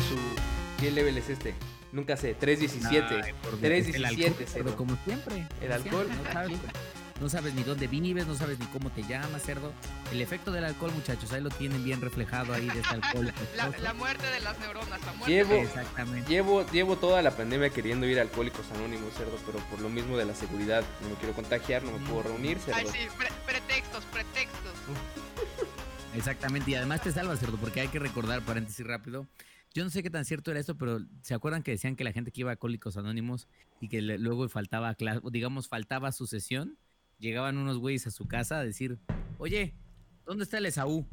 su. ¿Qué level es este? Nunca sé, 317. Ay, por Dios. 317, El alcohol, cerdo. como siempre. El alcohol. No sabes, no sabes ni dónde vives, no sabes ni cómo te llamas, cerdo. El efecto del alcohol, muchachos, ahí lo tienen bien reflejado ahí de este alcohol. La, la muerte de las neuronas, la muerte Llevo- de- Exactamente. Llevo, llevo toda la pandemia queriendo ir a Alcohólicos Anónimos, cerdo, pero por lo mismo de la seguridad, no me quiero contagiar, no me puedo reunir, cerdo. Ay, sí, pre- pretextos, pretextos. Exactamente, y además te salvas, cerdo, porque hay que recordar, paréntesis rápido. Yo no sé qué tan cierto era esto, pero ¿se acuerdan que decían que la gente que iba a Alcohólicos Anónimos y que le- luego faltaba digamos, faltaba su sesión? Llegaban unos güeyes a su casa a decir, oye, ¿dónde está el Esaú?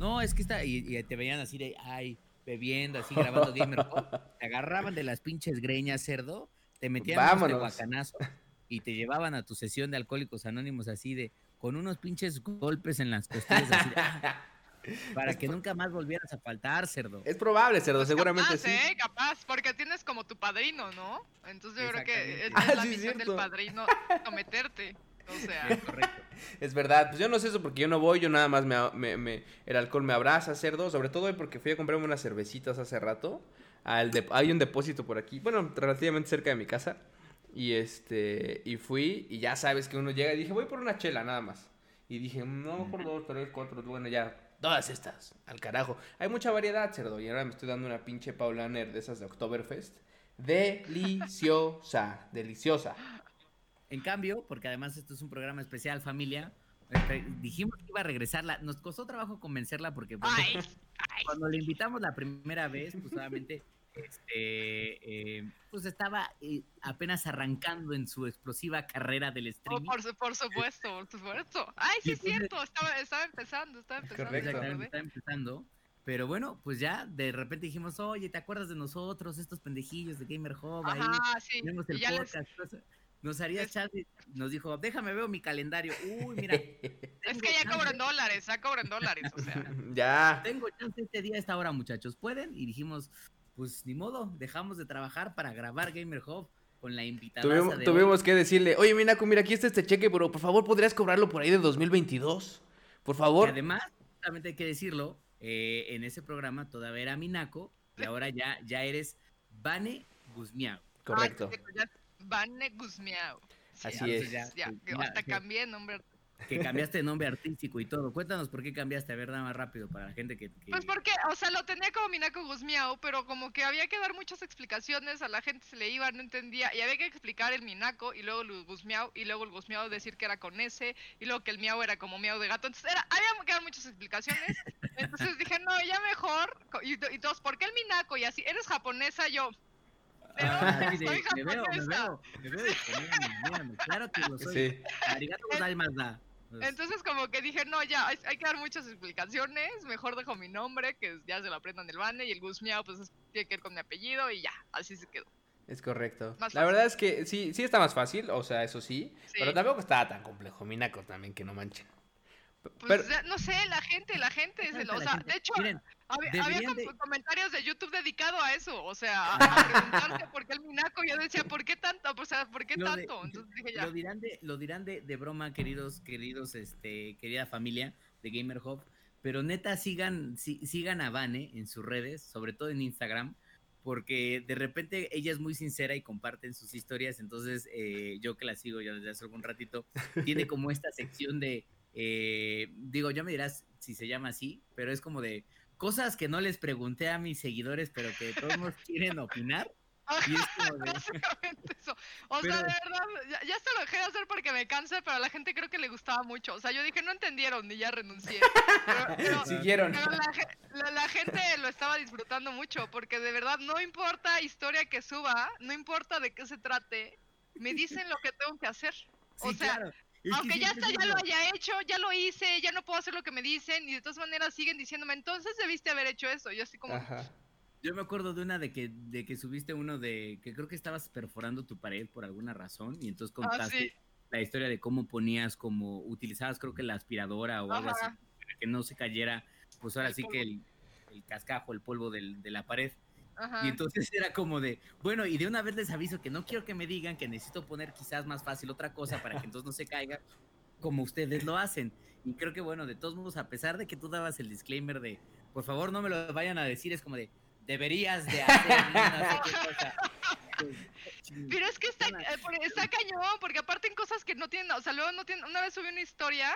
No, es que está, y, y te veían así de, ay, bebiendo, así grabando Gamer. Te agarraban de las pinches greñas, cerdo, te metían unos Vámonos. tehuacanazo y te llevaban a tu sesión de Alcohólicos Anónimos así de, con unos pinches golpes en las costillas, así de, Para que nunca más volvieras a faltar, cerdo. Es probable, cerdo, Pues seguramente capaz, sí. ¿eh? Capaz, porque tienes como tu padrino, ¿no? Entonces yo creo que es Ah, la sí, misión cierto. del padrino, someterte. O sea, Es correcto. Es verdad, pues yo no sé eso porque yo no voy, yo nada más me, me- me- el alcohol me abraza, cerdo, sobre todo hoy porque fui a comprarme unas cervecitas hace rato. Al de- hay un depósito por aquí, bueno, relativamente cerca de mi casa. Y este, y fui, y ya sabes que uno llega y dije, voy por una chela nada más. Y dije, no, por dos, tres, cuatro, bueno, ya, todas estas, al carajo. Hay mucha variedad, cerdo, y ahora me estoy dando una pinche Paulaner de esas de Oktoberfest. Deliciosa, deliciosa. En cambio, porque además esto es un programa especial, familia, este, dijimos que iba a regresarla. Nos costó trabajo convencerla porque bueno, ay, ay. cuando le invitamos la primera vez, pues obviamente, este, eh, pues estaba eh, apenas arrancando en su explosiva carrera del Oh, streaming. por, su- por supuesto, por supuesto. Ay, sí es cierto, estaba, estaba empezando, estaba empezando. correcto. estaba empezando. Pero bueno, pues ya de repente dijimos, oye, ¿te acuerdas de nosotros, estos pendejillos de Gamer Hub? Ahí Ajá, sí. tenemos el les, podcast. cosa". Nos haría chat y nos dijo, déjame veo mi calendario. Uy, mira, es que ya cobran dólares, ya cobran dólares, o sea. ya. tengo chance este día a esta hora, muchachos. ¿Pueden? Y dijimos, pues ni modo, dejamos de trabajar para grabar Gamer Hub con la invitada. Tuvimos, tuvimos que decirle, oye, Minaco, mira, aquí está este cheque, pero por favor, ¿podrías cobrarlo por ahí de 2022? Por Y favor. además, justamente hay que decirlo, eh, en ese programa todavía era Minaco y ahora ya, ya eres Vane Guzmiao. Correcto. Ay, ya- Vane Guzmiao. Sí, Así ya, es. Ya, Sí, que ya, hasta cambié el nombre. Que cambiaste de nombre artístico y todo. Cuéntanos por qué cambiaste, a ver, nada más rápido para la gente que... que- Pues porque, o sea, lo tenía como Minaco Guzmiao, pero como que había que dar muchas explicaciones, a la gente se le iba, no entendía, y había que explicar el Minaco, y luego el Guzmiao, y luego el Guzmiao decir que era con ese, y luego que el miau era como miau de gato, entonces era, había que dar muchas explicaciones, entonces dije, no, ya mejor, y, y todos, ¿por qué el Minaco? Y así, ¿eres japonesa? Yo, ¿de Ah, sí, soy me veo, me veo, me veo, mírame, mírame, claro que lo soy. Sí. Arigato gozaimasu. Entonces como que dije, no, ya, hay, hay que dar muchas explicaciones, mejor dejo mi nombre, que ya se lo aprendan el bane, y el Guzmiao, pues es- tiene que ver con mi apellido, y ya, así se quedó. Es correcto. La verdad es que sí, sí está más fácil, o sea, eso sí. Sí. Pero tampoco estaba tan complejo. Minaco también, que no manchen. Pues Pero, ya, no sé, la gente, la gente, se lo- o sea, gente- de hecho, miren, había, de- comentarios de YouTube dedicado a eso, o sea, a, preguntarse por qué el Minaco, yo decía, ¿por qué tanto? O sea, ¿por qué Lo de- tanto? Entonces dije, ya, Lo dirán de, lo dirán de, de broma, queridos, queridos, este, querida familia de Gamer Hub. Pero neta, sigan, sí- sigan a Vane en sus redes, sobre todo en Instagram, porque de repente ella es muy sincera y comparten sus historias. Entonces, eh, yo que la sigo ya desde hace algún ratito, tiene como esta sección de, eh, digo, ya me dirás si se llama así, pero es como de cosas que no les pregunté a mis seguidores, pero que todos modos quieren opinar. Y es como de, básicamente eso. O Pero- sea, de verdad, ya, ya esto lo dejé de hacer porque me cansa, pero a la gente creo que le gustaba mucho. O sea, yo dije, no entendieron, y ya renuncié. Pero, pero- siguieron. pero la, la- la gente lo estaba disfrutando mucho, porque de verdad no importa historia que suba, no importa de qué se trate, me dicen lo que tengo que hacer. O Sí, sea, claro. Aunque ya está, ya lo haya hecho, ya lo hice, ya no puedo hacer lo que me dicen, y de todas maneras siguen diciéndome, entonces debiste haber hecho eso. Yo así como, Ajá. Yo me acuerdo de una de que, de que subiste uno de que creo que estabas perforando tu pared por alguna razón y entonces ah, contaste sí, la historia de cómo ponías, como utilizabas creo que la aspiradora o algo así para que no se cayera, pues ahora El sí que el, el cascajo, el polvo del- de la pared. Ajá. Y entonces era como de, bueno, y de una vez les aviso que no quiero que me digan que necesito poner quizás más fácil otra cosa para que entonces no se caiga como ustedes lo hacen. Y creo que bueno, de todos modos, a pesar de que tú dabas el disclaimer de, por favor no me lo vayan a decir, es como de, deberías de hacer no sé qué cosa. Pero es que está, eh, está cañón, porque aparte en cosas que no tienen, o sea, luego no tienen, una vez subí una historia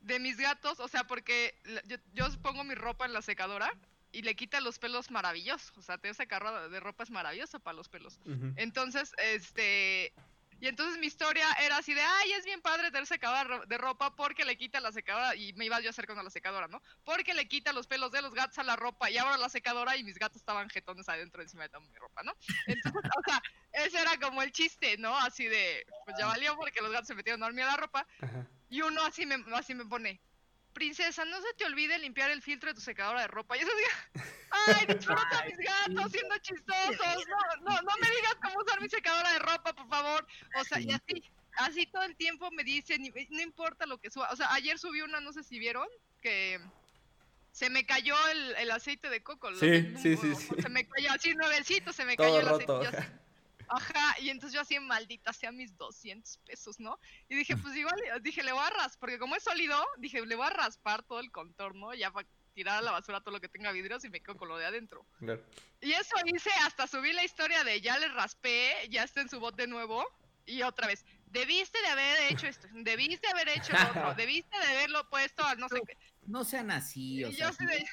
de mis gatos, o sea, porque yo, yo pongo mi ropa en la secadora y le quita los pelos maravillosos, o sea, tener secadora de ropa es maravilloso para los pelos. Entonces, este. Y entonces mi historia era así de, ay, es bien padre tener secadora de ro- de ropa porque le quita la secadora, y me iba yo a la secadora, ¿no? Porque le quita los pelos de los gatos a la ropa, y abro la secadora y mis gatos estaban jetones adentro encima de toda mi ropa, ¿no? Entonces, o sea, ese era como el chiste, ¿no? Así de, pues ya valió porque los gatos se metieron a dormir a la ropa, Ajá. y uno así me, así me pone, princesa, no se te olvide limpiar el filtro de tu secadora de ropa. Y eso diga, ay, disfruta a mis gatos siendo chistosos. No, no, no me digas cómo usar mi secadora de ropa, por favor. O sea, y así, así todo el tiempo me dicen, no importa lo que suba. O sea, ayer subí una, no sé si vieron, que se me cayó el, el aceite de coco. lo Sí, del sí, sí, sí. Se me cayó así nuevecito, se me Todo cayó el aceite. roto. así, Ajá, y entonces yo así, maldita sea mis 200 pesos, ¿no? Y dije, pues igual, dije, le voy a raspar, porque como es sólido, dije, le voy a raspar todo el contorno, ya para tirar a la basura todo lo que tenga vidrios y me quedo con lo de adentro. Claro. Y eso hice, hasta subí la historia de ya le raspé, ya está en su bot de nuevo, y otra vez, debiste de haber hecho esto, debiste haber hecho lo otro, debiste de haberlo puesto a no sé qué. No sean así, o sea, así de,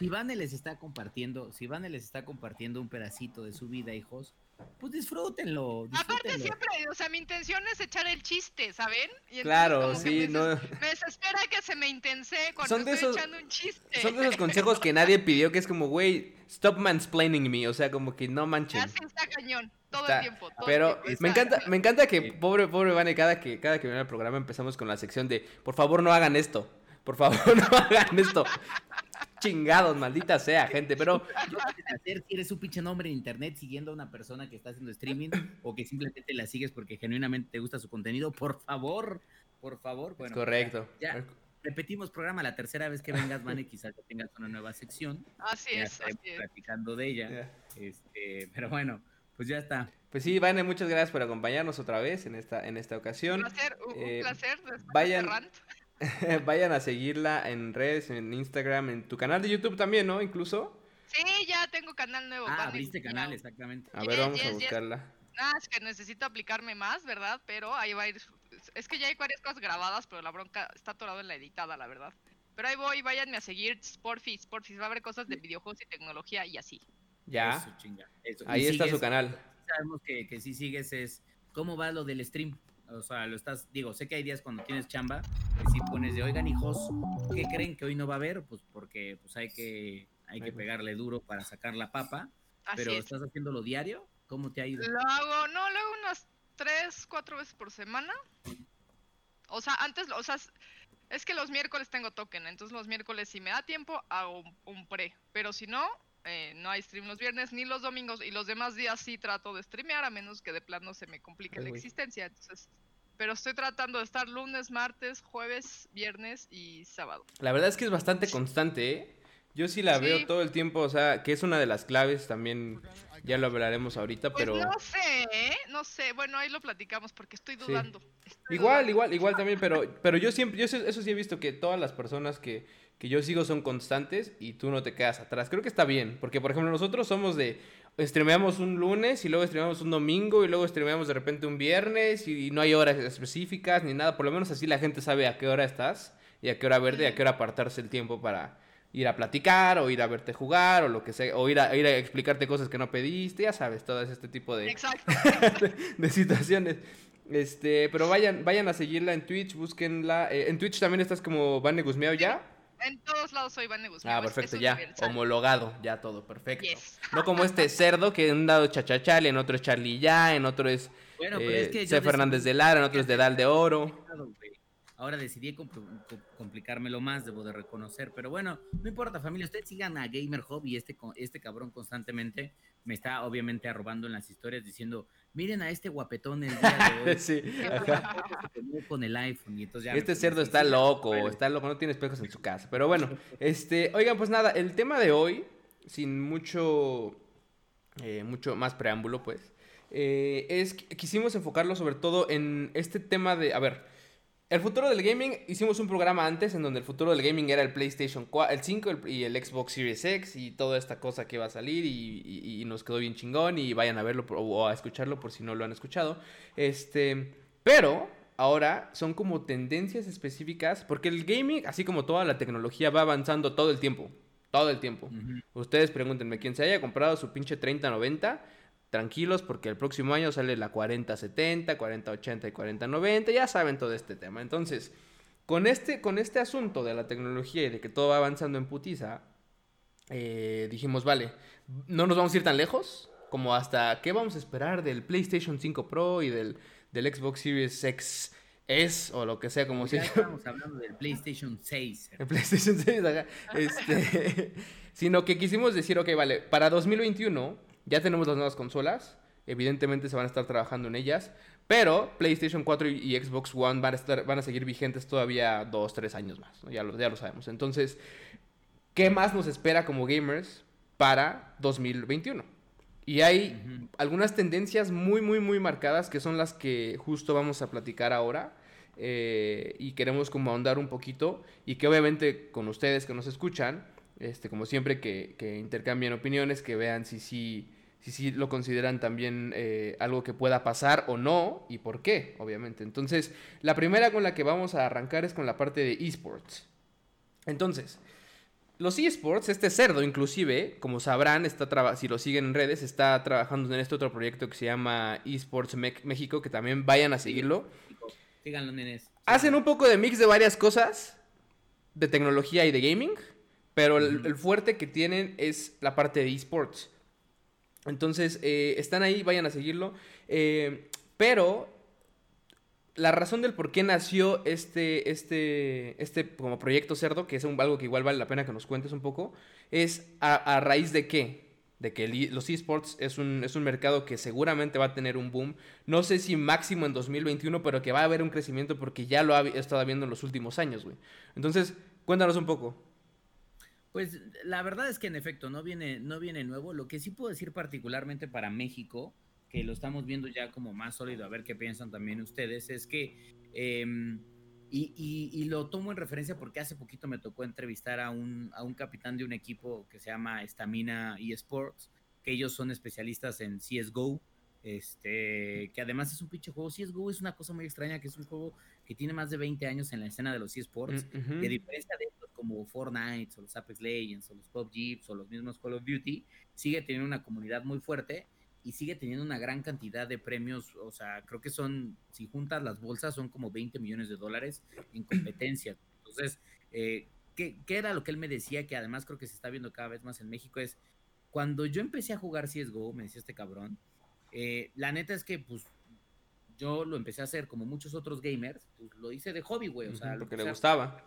si Vane les está compartiendo, si Vane les está compartiendo un pedacito de su vida, hijos, pues disfrútenlo, aparte siempre, o sea, mi intención es echar el chiste, ¿saben? Y Claro, sí, me no. Me desespera que se me intense cuando Son de estoy esos- echando un chiste. Son de esos consejos que nadie pidió, que es como, güey, stop mansplaining me. O sea, como que no manchen. Así está cañón, todo Está- el tiempo. todo el Pero tiempo, me encanta, me encanta que, pobre, pobre Vane, cada que, cada que viene al programa empezamos con la sección de, por favor no hagan esto. Por favor no hagan esto. Chingados, maldita sea, gente. Pero hacer si eres un pinche nombre en internet siguiendo a una persona que está haciendo streaming o que simplemente la sigues porque genuinamente te gusta su contenido, por favor, por favor. Bueno, correcto. ya. repetimos programa la tercera vez que vengas, Vane, quizás ya tengas una nueva sección. Así ya es, así es. platicando de ella. Ya. Este, pero bueno, pues ya está. Pues sí, Vane, muchas gracias por acompañarnos otra vez en esta, en esta Un ocasión. placer, un, un Eh, placer. después de vayan- a seguirla en redes, en Instagram, en tu canal de YouTube también, ¿no? Incluso. Sí, ya tengo canal nuevo. Ah, abriste canal, exactamente. A ver, Yes, vamos a yes, yes. buscarla. Ah, es que necesito aplicarme más, ¿verdad? Pero ahí va a ir. Es que ya hay varias cosas grabadas, pero la bronca está atorado en la editada, la verdad. Pero ahí voy, váyanme a seguir Sportfis, Sportfis. Va a haber cosas de videojuegos y tecnología y así. Ya. Eso, chinga, eso. Ahí está su canal. Sabemos que, que si sigues es cómo va lo del stream. O sea, lo estás, digo, sé que hay días cuando tienes chamba, que si pones de, oigan hijos, ¿qué creen que hoy no va a haber? Pues porque pues hay que, hay que pegarle duro para sacar la papa. Así pero es. estás haciéndolo diario, ¿cómo te ha ido? Lo hago, no, lo hago unas tres, cuatro veces por semana. O sea, antes, o sea, es- es que los miércoles tengo token, entonces los miércoles si me da tiempo hago un, un pre, pero si no, eh, no hay stream los viernes ni los domingos y los demás días sí trato de streamear a menos que de plano se me complique Ay, la existencia, entonces, pero estoy tratando de estar lunes, martes, jueves, viernes y sábado. La verdad es que es bastante constante, ¿eh? Yo sí la Sí. veo todo el tiempo, o sea, que es una de las claves también, ya lo hablaremos ahorita, Pues pero... no sé, ¿eh? no sé, bueno, ahí lo platicamos porque estoy Sí. dudando. estoy Igual, dudando. igual, igual también, pero, pero yo siempre, yo eso sí he visto que todas las personas que, que yo sigo son constantes y tú no te quedas atrás. Creo que está bien, porque por ejemplo nosotros somos de, streameamos un lunes y luego streameamos un domingo y luego streameamos de repente un viernes y no hay horas específicas ni nada, por lo menos así la gente sabe a qué hora estás y a qué hora verte y a qué hora apartarse el tiempo para ir a platicar o ir a verte jugar o lo que sea, o ir a, ir a explicarte cosas que no pediste, ya sabes, todo este tipo de Exacto. de situaciones. Este, pero vayan, vayan a seguirla en Twitch, búsquenla. eh, en Twitch también estás como Vane Guzmeao ya. En todos lados soy Vane Guzmán. Ah, perfecto, es ya. universal. Homologado, ya todo, perfecto. Yes. No como este cerdo que en un lado es Chachachal, en otro es Charlie ya, en otro es Bueno, pero eh, es que yo C. decidí- Fernández de Lara, en otro es de Dal de Oro. Ahora decidí compl- co- complicármelo más, debo de reconocer. Pero bueno, no importa, familia. Ustedes sigan a Gamer Hub y este, co- este cabrón constantemente me está obviamente arrobando en las historias diciendo: Miren a este guapetón el día de hoy. Sí, con el iPhone. Y entonces ya Este cerdo está loco, bueno. está loco, no tiene espejos en su casa. Pero bueno, este, oigan, pues nada, el tema de hoy, sin mucho, eh, mucho más preámbulo, pues, eh, es quisimos enfocarlo sobre todo en este tema de, a ver, el futuro del gaming, hicimos un programa antes en donde el futuro del gaming era el PlayStation 4, el 5 el- y el Xbox Series X y toda esta cosa que iba a salir y, y- y nos quedó bien chingón y vayan a verlo por- o a escucharlo por si no lo han escuchado. Este, pero ahora son como tendencias específicas porque el gaming, así como toda la tecnología, va avanzando todo el tiempo. Todo el tiempo. Ustedes pregúntenme, quien se haya comprado su pinche 3090, tranquilos porque el próximo año sale la 4070, 4080 y 4090, ya saben todo este tema. Entonces, con este, con este asunto de la tecnología y de que todo va avanzando en putiza, eh, dijimos, vale, no nos vamos a ir tan lejos como hasta qué vamos a esperar del PlayStation 5 Pro y del, del Xbox Series X S o lo que sea como se estábamos hablando del PlayStation 6. en PlayStation 6, ajá. Este, sino que quisimos decir, ok, vale, para 2021 ya tenemos las nuevas consolas, evidentemente se van a estar trabajando en ellas, pero PlayStation 4 y, y Xbox One van a, estar, van a seguir vigentes todavía dos, tres años más, ¿no? ya, lo, ya lo sabemos. Entonces, ¿qué más nos espera como gamers para 2021? Y hay Ujú. algunas tendencias muy, muy, muy marcadas que son las que justo vamos a platicar ahora. eh, y queremos como ahondar un poquito y que obviamente con ustedes que nos escuchan, este, como siempre que, que intercambien opiniones, que vean si sí si, sí lo consideran también eh, algo que pueda pasar o no y por qué, obviamente. Entonces, la primera con la que vamos a arrancar es con la parte de esports. Entonces, los esports, este cerdo inclusive, como sabrán, está si lo siguen en redes, está trabajando en este otro proyecto que se llama Esports México, que también vayan a seguirlo. Síganlo, nenes. Hacen un poco de mix de varias cosas, de tecnología y de gaming, pero el, fuerte que tienen es la parte de esports. Entonces, eh, están ahí, vayan a seguirlo. Eh, pero la razón del por qué nació este, este, este como proyecto cerdo, que es un- algo que igual vale la pena que nos cuentes un poco, es a, a raíz de qué? De que el los esports es un, es un mercado que seguramente va a tener un boom. No sé si máximo en 2021, pero que va a haber un crecimiento porque ya lo ha estado viendo en los últimos años, güey. Entonces, cuéntanos un poco. Pues la verdad es que en efecto no viene, no viene nuevo. Lo que sí puedo decir particularmente para México, que lo estamos viendo ya como más sólido, a ver qué piensan también ustedes, es que, em, y, y- y lo tomo en referencia porque hace poquito me tocó entrevistar a un, a un capitán de un equipo que se llama Estamina eSports, que ellos son especialistas en CSGO, este, que además es un pinche juego. CSGO es una cosa muy extraña, que es un juego que tiene más de 20 años en la escena de los eSports. Mm, ujú. Y a diferencia de estos como Fortnite o los Apex Legends o los PUBG o los mismos Call of Duty, sigue teniendo una comunidad muy fuerte y sigue teniendo una gran cantidad de premios. O sea, creo que son, si juntas las bolsas, son como 20 millones de dólares en competencia. Entonces, eh, ¿qué, qué era lo que él me decía? Que además creo que se está viendo cada vez más en México. Es cuando yo empecé a jugar CSGO, me decía este cabrón, eh, la neta es que, pues, yo lo empecé a hacer como muchos otros gamers, pues lo hice de hobby, güey. O sea, porque le gustaba.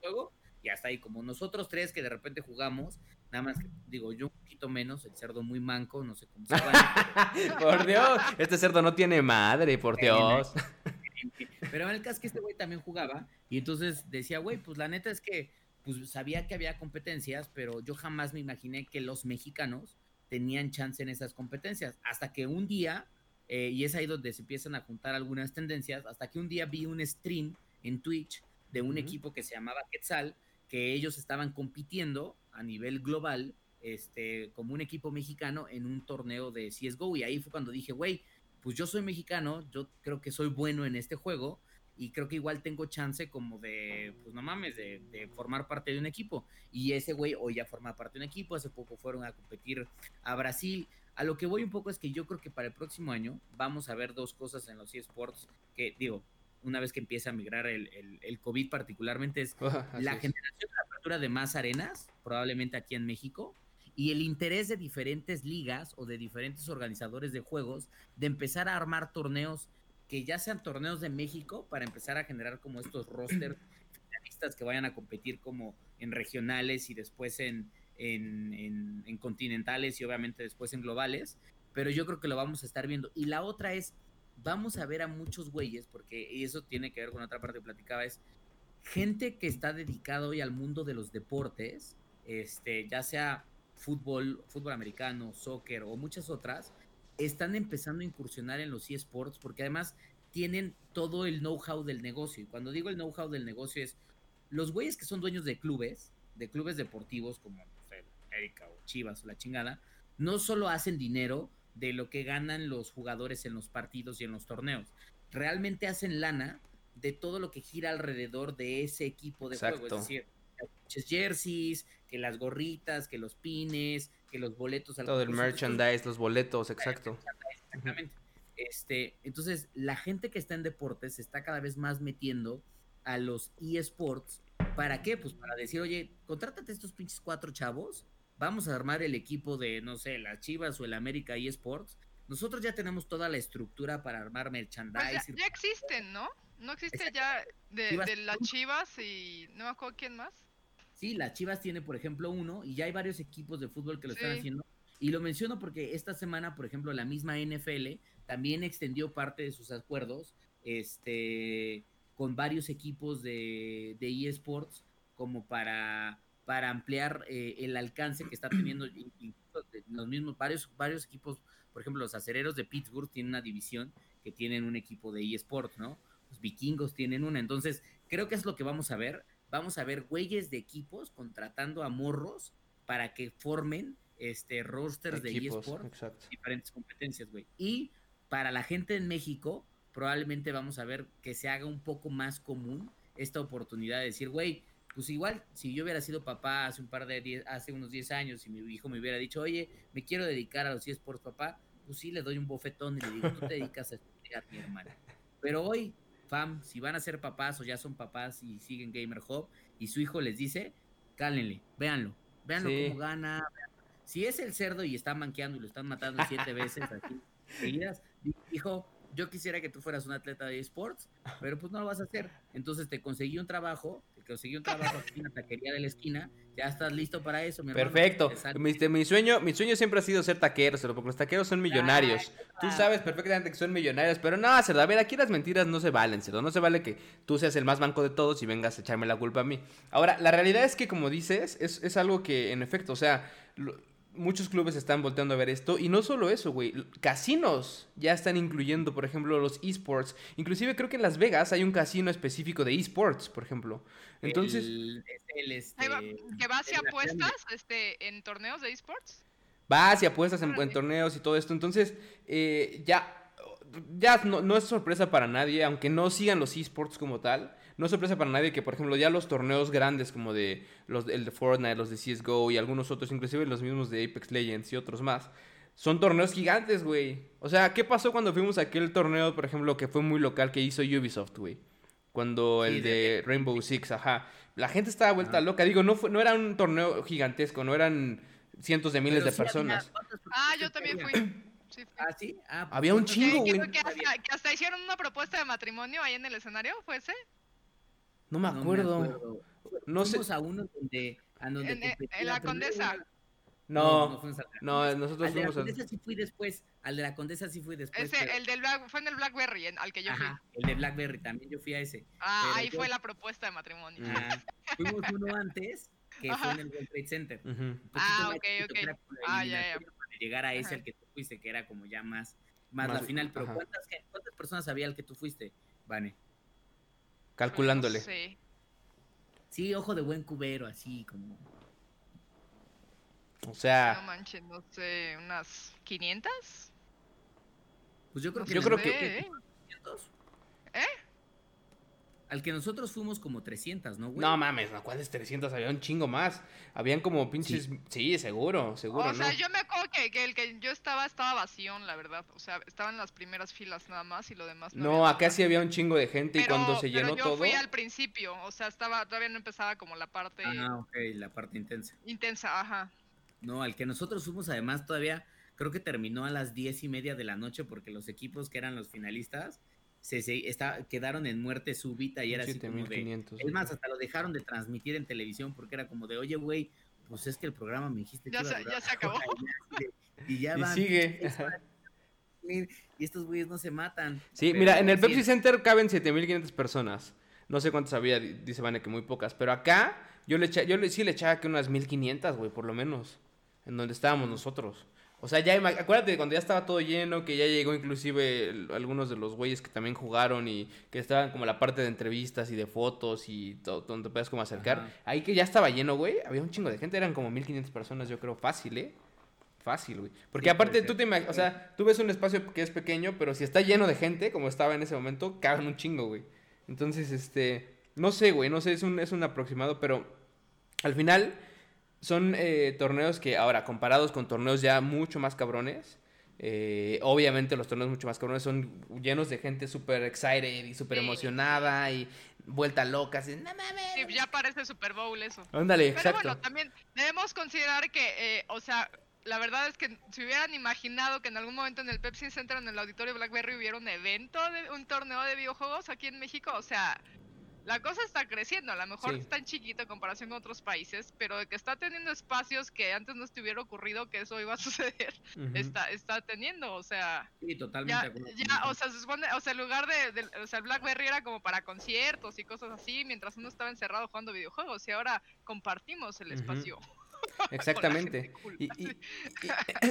Juego y hasta ahí como nosotros tres que de repente jugamos nada más que digo yo un poquito menos el cerdo muy manco no sé cómo se llama por Dios, este cerdo no tiene madre, por Dios. pero en el caso es que este güey también jugaba y entonces decía güey pues la neta es que pues sabía que había competencias pero yo jamás me imaginé que los mexicanos tenían chance en esas competencias hasta que un día eh, y es ahí donde se empiezan a juntar algunas tendencias hasta que un día vi un stream en Twitch de un equipo que se llamaba Quetzal que ellos estaban compitiendo a nivel global, este, como un equipo mexicano en un torneo de CSGO. Y ahí fue cuando dije, güey, pues yo soy mexicano, yo creo que soy bueno en este juego y creo que igual tengo chance como de, pues no mames, de, de formar parte de un equipo. Y ese güey hoy ya forma parte de un equipo, hace poco fueron a competir a Brasil. A lo que voy un poco es que yo creo que para el próximo año vamos a ver dos cosas en los eSports que, digo, una vez que empieza a migrar el, el, el COVID particularmente es la es. generación de la apertura de más arenas, probablemente aquí en México, y el interés de diferentes ligas o de diferentes organizadores de juegos de empezar a armar torneos que ya sean torneos de México para empezar a generar como estos rosters finalistas que vayan a competir como en regionales y después en, en, en- en continentales y obviamente después en globales, pero yo creo que lo vamos a estar viendo. Y la otra es, vamos a ver a muchos güeyes, porque y eso tiene que ver con otra parte que platicaba, es gente que está dedicada hoy al mundo de los deportes, este, ya sea fútbol, fútbol americano, soccer o muchas otras, están empezando a incursionar en los eSports porque además tienen todo el know-how del negocio. Y cuando digo el know-how del negocio es los güeyes que son dueños de clubes, de clubes deportivos como Erika o Chivas o la chingada, no solo hacen dinero de lo que ganan los jugadores en los partidos y en los torneos, realmente hacen lana de todo lo que gira alrededor de ese equipo de juego. Es decir, las jerseys, que las gorritas, que los pines, que los boletos. Todo el merchandise, los boletos, exacto. Exactamente. Este, entonces, la gente que está en deportes se está cada vez más metiendo a los eSports. ¿Para qué? Pues para decir, oye, contrátate estos pinches cuatro chavos, vamos a armar el equipo de, no sé, las Chivas o el América eSports. Nosotros ya tenemos toda la estructura para armar pues merchandising. ya, existen, ¿no? ¿No existe ya de, de, las Chivas y no me acuerdo quién más? Sí, las Chivas tiene, por ejemplo, uno y ya hay varios equipos de fútbol que lo están haciendo. Y lo menciono porque esta semana, por ejemplo, la misma NFL también extendió parte de sus acuerdos este, con varios equipos de, de eSports como para, para ampliar eh, el alcance que está teniendo los mismos varios, varios equipos, por ejemplo, los acereros de Pittsburgh tienen una división que tienen un equipo de eSports, ¿no? Los vikingos tienen una. Entonces, creo que es lo que vamos a ver vamos a ver güeyes de equipos contratando a morros para que formen este rosters de eSports, diferentes competencias, güey. Y para la gente en México, probablemente vamos a ver que se haga un poco más común esta oportunidad de decir, güey, pues igual, si yo hubiera sido papá hace un par de diez, hace unos 10 años y mi hijo me hubiera dicho, oye, me quiero dedicar a los eSports, papá, pues sí, le doy un bofetón y le digo, tú te dedicas a estudiar, mi hermana. Pero hoy fam, si van a ser papás o ya son papás y siguen Gamer Hub y su hijo les dice, cálenle, véanlo, véanlo cómo gana. Si es el cerdo y está manqueando y lo están matando siete veces aquí seguidas, hijo, yo quisiera que tú fueras un atleta de esports, pero pues no lo vas a hacer. Entonces te conseguí un trabajo, te conseguí un trabajo aquí en la taquería de la esquina, ya estás listo para eso, mi Perfecto. Mi, mi, sueño, mi sueño siempre ha sido ser taquero, porque los taqueros son millonarios. tú sabes perfectamente que son millonarios, pero no, Cerdo, a ver, aquí las mentiras no se valen, Cerdo. No se vale que tú seas el más banco de todos y vengas a echarme la culpa a mí. Ahora, la realidad es que, como dices, es, es algo que, en efecto, o sea, muchos clubes están volteando a ver esto. Y no solo eso, güey. Casinos ya están incluyendo, por ejemplo, los esports. Inclusive creo que en Las Vegas hay un casino específico de esports, por ejemplo. Entonces... Este, ¿Que va hacia apuestas este, en torneos de esports? Va hacia apuestas en, torneos y todo esto. Entonces, eh, ya... Ya no, no es sorpresa para nadie, aunque no sigan los esports como tal no es sorpresa para nadie que, por ejemplo, ya los torneos grandes como de los el de Fortnite, los de CSGO y algunos otros, inclusive los mismos de Apex Legends y otros más, son torneos gigantes, güey. O sea, ¿qué pasó cuando fuimos a aquel torneo, por ejemplo, que fue muy local que hizo Ubisoft, güey? Cuando el de, Rainbow Six, ajá. La gente estaba vuelta loca. Digo, no, fue, no era un torneo gigantesco, no eran cientos de miles de personas. Ah, yo también fui. Sí, ¿Ah, sí? Ah, pues Había un chingo, güey. Que, que, hasta hicieron una propuesta de matrimonio ahí en el escenario, ¿fue ese? No me acuerdo. No, sé. a uno donde. en, la Condesa. No, no, nosotros fuimos. Al de la Condesa sí fui después. Al de la Condesa sí fui después. Ese, el del fue en el Blackberry, al que yo Ajá, El de Blackberry también yo fui a ese. Ah, ahí fue la propuesta de matrimonio. Ah, fuimos uno antes, que fue en el World Trade Center. Ah, ok, ok. Ah, ya, ya. Para llegar a ese al que tú fuiste, que era como ya más, más, la final. Pero ¿cuántas, ¿cuántas personas había al que tú fuiste, Vane? Calculándole. Sí. Sí, ojo de buen cubero, así como. O sea. No manches, no sé, unas 500. Pues yo creo que. Yo creo que. ¿Eh? Al que nosotros fuimos como 300, ¿no, güey? No mames, ¿no? ¿cuáles 300? Había un chingo más. Habían como pinches. Sí, seguro, seguro. O sea, yo me acuerdo que, el que yo estaba estaba vacío, la verdad. O sea, estaban las primeras filas nada más y lo demás. No, acá sí había un chingo de gente y cuando se llenó pero yo todo. fui al principio, o sea, estaba todavía no empezaba como la parte. Ah, ok, la parte intensa. Intensa, ajá. No, al que nosotros fuimos además todavía, creo que terminó a las diez y media de la noche porque los equipos que eran los finalistas se, está, quedaron en muerte súbita y era así como de... Es más, hasta lo dejaron de transmitir en televisión porque era como de, oye, güey, pues es que el programa me dijiste que ya, se, ya se acabó. y ya y sigue. Y estos güeyes no se matan. Sí, mira, en el Pepsi Center caben 7500 personas. No sé cuántas había, dice Vane que muy pocas. Pero acá, yo le yo le, sí le echaba que unas 1500, güey, por lo menos. En donde estábamos nosotros. O sea, ya acuérdate cuando ya estaba todo lleno, que ya llegó inclusive algunos de los güeyes que también jugaron y que estaban como la parte de entrevistas y de fotos y todo, donde te puedes como acercar. Ahí que ya estaba lleno, güey, había un chingo de gente, eran como 1500 personas, yo creo, fácil, ¿eh? Fácil, güey. Porque aparte tú te o sea, tú ves un espacio que es pequeño, pero si está lleno de gente, como estaba en ese momento, caben un chingo, güey. Entonces, este, no sé, güey, no sé, es un, es un aproximado, pero al final son eh, torneos que ahora, comparados con torneos ya mucho más cabrones, eh, obviamente los torneos mucho más cabrones son llenos de gente súper excited y súper emocionada y vuelta loca. Así, no mames. ya parece Super Bowl eso. Ándale, exacto. Pero bueno, también debemos considerar que, eh, o sea, la verdad es que si hubieran imaginado que en algún momento en el Pepsi Center, en el auditorio Blackberry, hubiera un evento, de un torneo de videojuegos aquí en México, o sea, la cosa está creciendo, a lo mejor está en chiquito en comparación con otros países, pero de que está teniendo espacios que antes no te hubiera ocurrido que eso iba a suceder, está, está teniendo, o sea... Sí, totalmente. Ya, o sea, se supone, o sea, el lugar de, o sea, el BlackBerry era como para conciertos y cosas así, mientras uno estaba encerrado jugando videojuegos, y ahora compartimos el espacio. Exactamente. Y,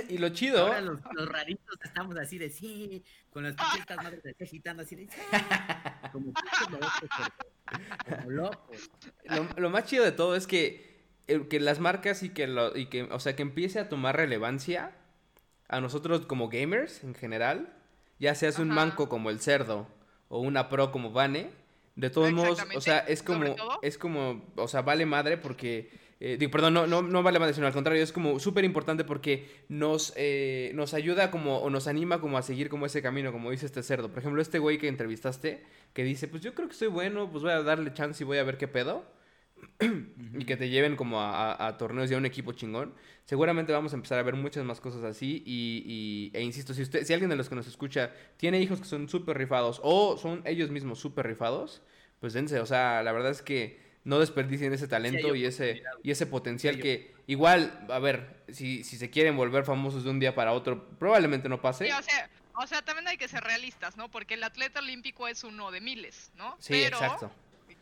y, lo chido. Ahora los, raritos estamos así de sí, con las pichitas madres de agitando así de sí. Como, locos. Lo, más chido de todo es que, que las marcas y que, lo, y que, o sea, que empiece a tomar relevancia a nosotros como gamers en general, ya seas un manco como el cerdo o una pro como Vane, de todos modos, o sea, es como, es como, o sea, vale madre porque eh, perdón, no, no, no vale más sino al contrario, es como súper importante porque nos, eh, nos ayuda como, o nos anima como a seguir como ese camino, como dice este cerdo. Por ejemplo, este güey que entrevistaste, que dice, pues yo creo que soy bueno, pues voy a darle chance y voy a ver qué pedo. y que te lleven como a, torneos y a un equipo chingón. Seguramente vamos a empezar a ver muchas más cosas así. Y, e insisto, si, usted, si alguien de los que nos escucha tiene hijos que son súper rifados o son ellos mismos súper rifados, pues dense. O sea, la verdad es que no desperdicien ese talento y ese, y ese potencial que igual, a ver, si, si se quieren volver famosos de un día para otro, probablemente no pase. o, sea, también hay que ser realistas, ¿no? Porque el atleta olímpico es uno de miles, ¿no? Sí, exacto.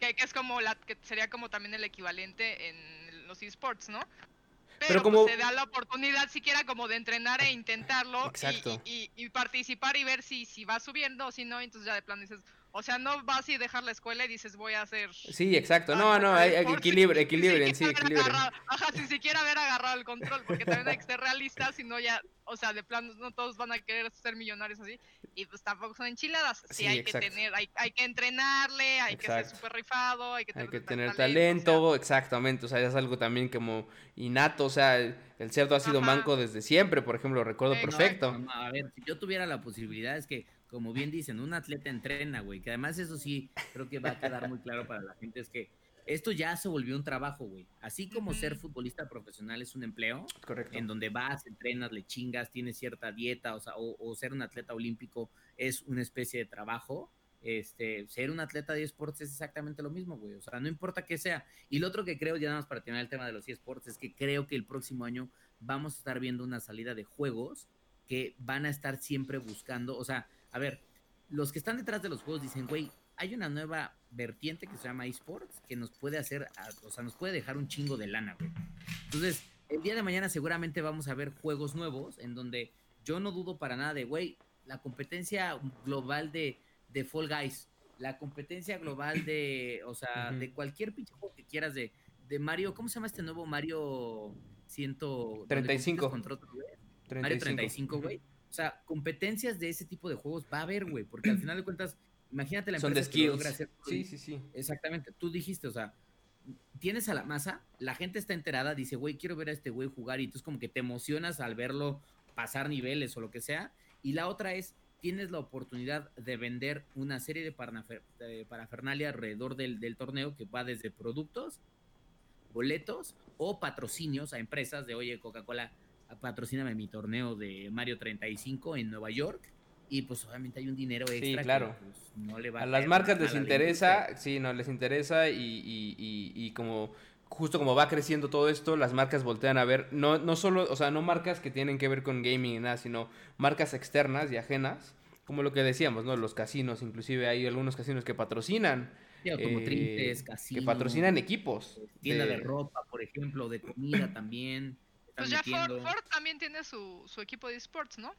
Que, es como la, que sería como también el equivalente en los esports, ¿no? Pero, como pues, se da la oportunidad siquiera como de entrenar e intentarlo y, y, participar y ver si, si va subiendo o si no, entonces ya de plano dices, o sea, no vas y dejar la escuela y dices voy a hacer. Sí, exacto. No, no, hay, equilibrio, equilibrio, sí, equilibrio. Ajá, sin siquiera haber agarrado el control, porque también hay que ser realistas, si no ya, o sea, de plano no todos van a querer ser millonarios así, y pues tampoco son enchiladas. Sí, hay que tener, hay, hay, que entrenarle, hay que ser súper rifado, hay que tener, hay que tener talento, exactamente, o sea, es algo también como innato, o sea, el cerdo ha sido manco desde siempre, por ejemplo, recuerdo perfecto. a ver, si yo tuviera la posibilidad, es que como bien dicen, un atleta entrena, güey, que además eso sí creo que va a quedar muy claro para la gente, es que esto ya se volvió un trabajo, güey. Así como ser futbolista profesional es un empleo, Correcto. en donde vas, entrenas, le chingas, tienes cierta dieta, o sea, o, ser un atleta olímpico es una especie de trabajo. Este, ser un atleta de esports es exactamente lo mismo, güey. O sea, no importa qué sea. Y lo otro que creo, ya nada más para terminar el tema de los esports, es que creo que el próximo año vamos a estar viendo una salida de juegos que van a estar siempre buscando, o sea, a ver, los que están detrás de los juegos dicen, güey, hay una nueva vertiente que se llama esports que nos puede hacer, o sea, nos puede dejar un chingo de lana, güey. Entonces, el día de mañana seguramente vamos a ver juegos nuevos en donde yo no dudo para nada de, güey, la competencia global de, de Fall Guys, la competencia global de, o sea, de cualquier pinche juego que quieras de, de Mario, ¿cómo se llama este nuevo Mario 135? Mario 35, güey. O sea, competencias de ese tipo de juegos va a haber, güey, porque al final de cuentas, imagínate la empresa que logra hacer. Sí, sí, sí. Exactamente. Tú dijiste, o sea, tienes a la masa, la gente está enterada, dice, güey, quiero ver a este güey jugar, y entonces como que te emocionas al verlo pasar niveles o lo que sea. Y la otra es, tienes la oportunidad de vender una serie de, parafernalia alrededor del, del torneo que va desde productos, boletos o patrocinios a empresas de, oye, Coca-Cola patrocíname mi torneo de Mario 35 en Nueva York. Y pues obviamente hay un dinero extra. Sí, claro. Pues, no le va a, las marcas les interesa, sí, no, les interesa y, y, y, como justo como va creciendo todo esto, las marcas voltean a ver, no, no solo, o sea, no marcas que tienen que ver con gaming y nada, sino marcas externas y ajenas, como lo que decíamos, ¿no? Los casinos, inclusive hay algunos casinos que patrocinan. automotrices, casinos. Que patrocinan equipos. Tienda de... de ropa, por ejemplo, de comida también Pues ya Ford, también tiene su, su equipo de esports, ¿no?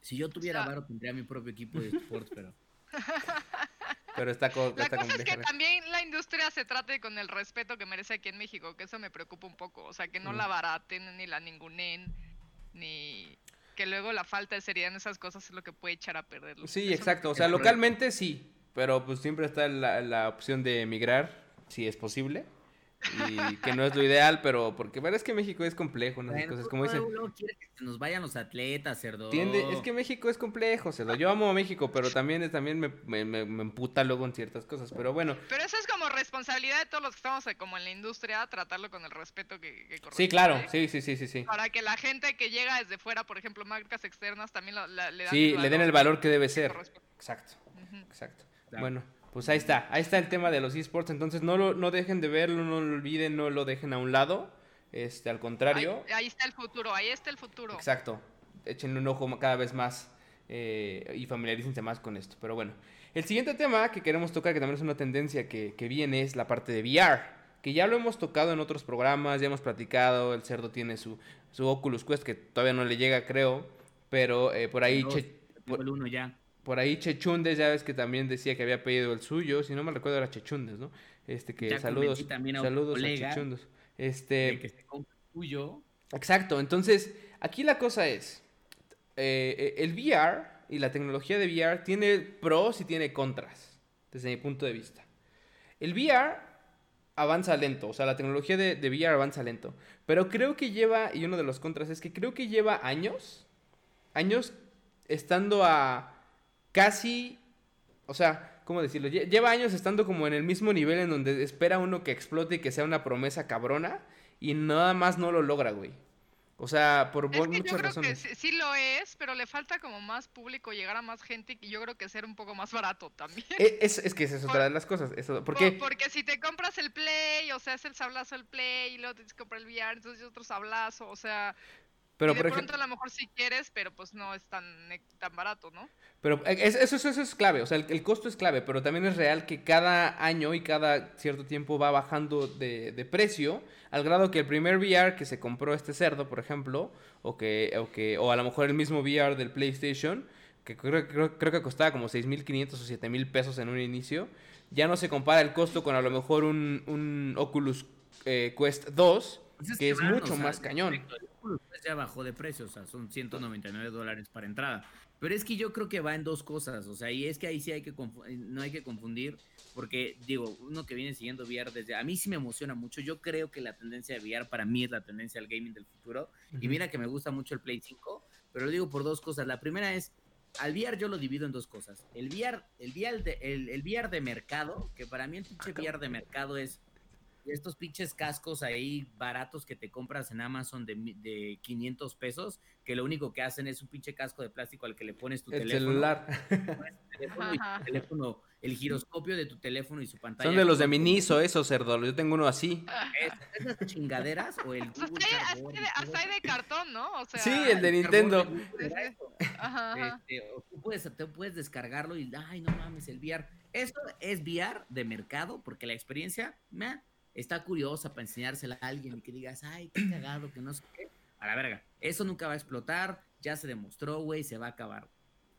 Si yo tuviera O sea- varo, tendría mi propio equipo de sports, pero... Pero está, co- La está cosa es que también la industria se trate con el respeto que merece aquí en México, que eso me preocupa un poco. O sea, que no Mm. la baraten, ni la ningunen, ni que luego la falta de seriedad en esas cosas es lo que puede echar a perderlo. Sí, Eso me exacto. O sea, localmente sí, pero pues siempre está la, la opción de emigrar, si es posible. Y que no es lo ideal, pero porque pero es que México es complejo esas Bueno, cosas. Como luego- dicen, quiere que se nos vayan los atletas, cerdo. tiende, es que México es complejo, Cedo. Yo amo a México, pero también, es- también me, me, me- me emputa luego en ciertas cosas. Pero bueno, Pero eso es como responsabilidad de todos los que estamos eh, como en la industria, tratarlo con el respeto que, que sí, corresponde. claro, sí, sí, sí, sí, sí. Para que la gente que llega desde fuera, por ejemplo, marcas externas, también lo- la- le dan Sí, le den el valor que debe ser. corresponde. Exacto, exacto. Claro. Bueno, pues ahí está, ahí está el tema de los esports. Entonces no lo, no dejen de verlo, no lo olviden, no lo dejen a un lado. Este, al contrario. ahí está el futuro, ahí está el futuro. Exacto. Échenle un ojo cada vez más eh, y familiarícense más con esto. Pero bueno, el siguiente tema que queremos tocar, que también es una tendencia que, que viene, es la parte de VR. Que ya lo hemos tocado en otros programas, ya hemos platicado. El cerdo tiene su, su Oculus Quest, que todavía no le llega, creo. Pero eh, por ahí, Dos, Che- tengo el uno ya. Por ahí Chechundes, ya ves que también decía que había pedido el suyo. Si no me recuerdo, era Chechundes, ¿no? Este, que Ya saludos. también a Saludos a de Este. que se compre el tuyo. Exacto, entonces aquí la cosa es, eh, eh, el VR y la tecnología de VR tiene pros y tiene contras, desde mi punto de vista. El VR avanza lento, o sea, la tecnología de, de VR avanza lento, pero creo que lleva, y uno de los contras es que creo que lleva años, años estando a casi, o sea, ¿cómo decirlo? Lle- Lleva años estando como en el mismo nivel en donde espera uno que explote y que sea una promesa cabrona y nada más no lo logra, güey. O sea, por Es que yo muchas creo que razones. sí, sí lo es, pero le falta como más público, llegar a más gente y yo creo que ser un poco más barato también. E- Es, es que esa es otra de las cosas. Eso, Por- porque Porque si te compras el Play, o sea, es el sablazo el Play y luego tienes que comprar el VR, entonces es otro sablazo, o sea, pero y de por pronto ejemplo, a lo mejor sí quieres, pero pues no es tan, e- tan barato, ¿no? pero eh, es- eso, eso, eso es clave, o sea, el, el costo es clave, pero también es real que cada año y cada cierto tiempo va bajando de, de precio, al grado que el primer VR que se compró este cerdo, por ejemplo, o que, o que, o a lo mejor el mismo VR del PlayStation, que creo, creo, creo que costaba como 6.500 o 7.000 pesos en un inicio, ya no se compara el costo con a lo mejor un, un Oculus eh, Quest 2, Pues que es mucho o sea, más cañón. Ya bajó de precio, o sea, son 199 dólares para entrada. Pero es que yo creo que va en dos cosas, o sea, y es que ahí sí hay que eh, no hay que confundir, porque digo, uno que viene siguiendo VR desde, a mí sí me emociona mucho, yo creo que la tendencia de VR para mí es la tendencia al gaming del futuro, y Ujú. mira que me gusta mucho el Play 5, pero lo digo por dos cosas, la primera es, al VR yo lo divido en dos cosas, el VR, el VR de, el, el VR de mercado, que para mí el pinche VR de mercado es estos pinches cascos ahí baratos que te compras en Amazon de, mi- de 500 pesos, que lo único que hacen es un pinche casco de plástico al que le pones tu El teléfono. celular. pones tu teléfono y tu Ajá. teléfono, el giroscopio de tu teléfono y su pantalla. Son de los de Miniso, esos cerdos. Yo tengo uno así. Es- Esas chingaderas o el O sea, Google hasta hay, de, todo hasta hay eso. de cartón, ¿no? O sea, Sí, el de Nintendo. de eso. Ajá, ajá. Este, o tú puedes, te puedes descargarlo y, ay, no mames, el VR. Esto es VR de mercado porque la experiencia meh, está curiosa para enseñársela a alguien y que digas, ay, qué cagado, que no sé qué. A la verga. Eso nunca va a explotar, ya se demostró, güey, se va a acabar.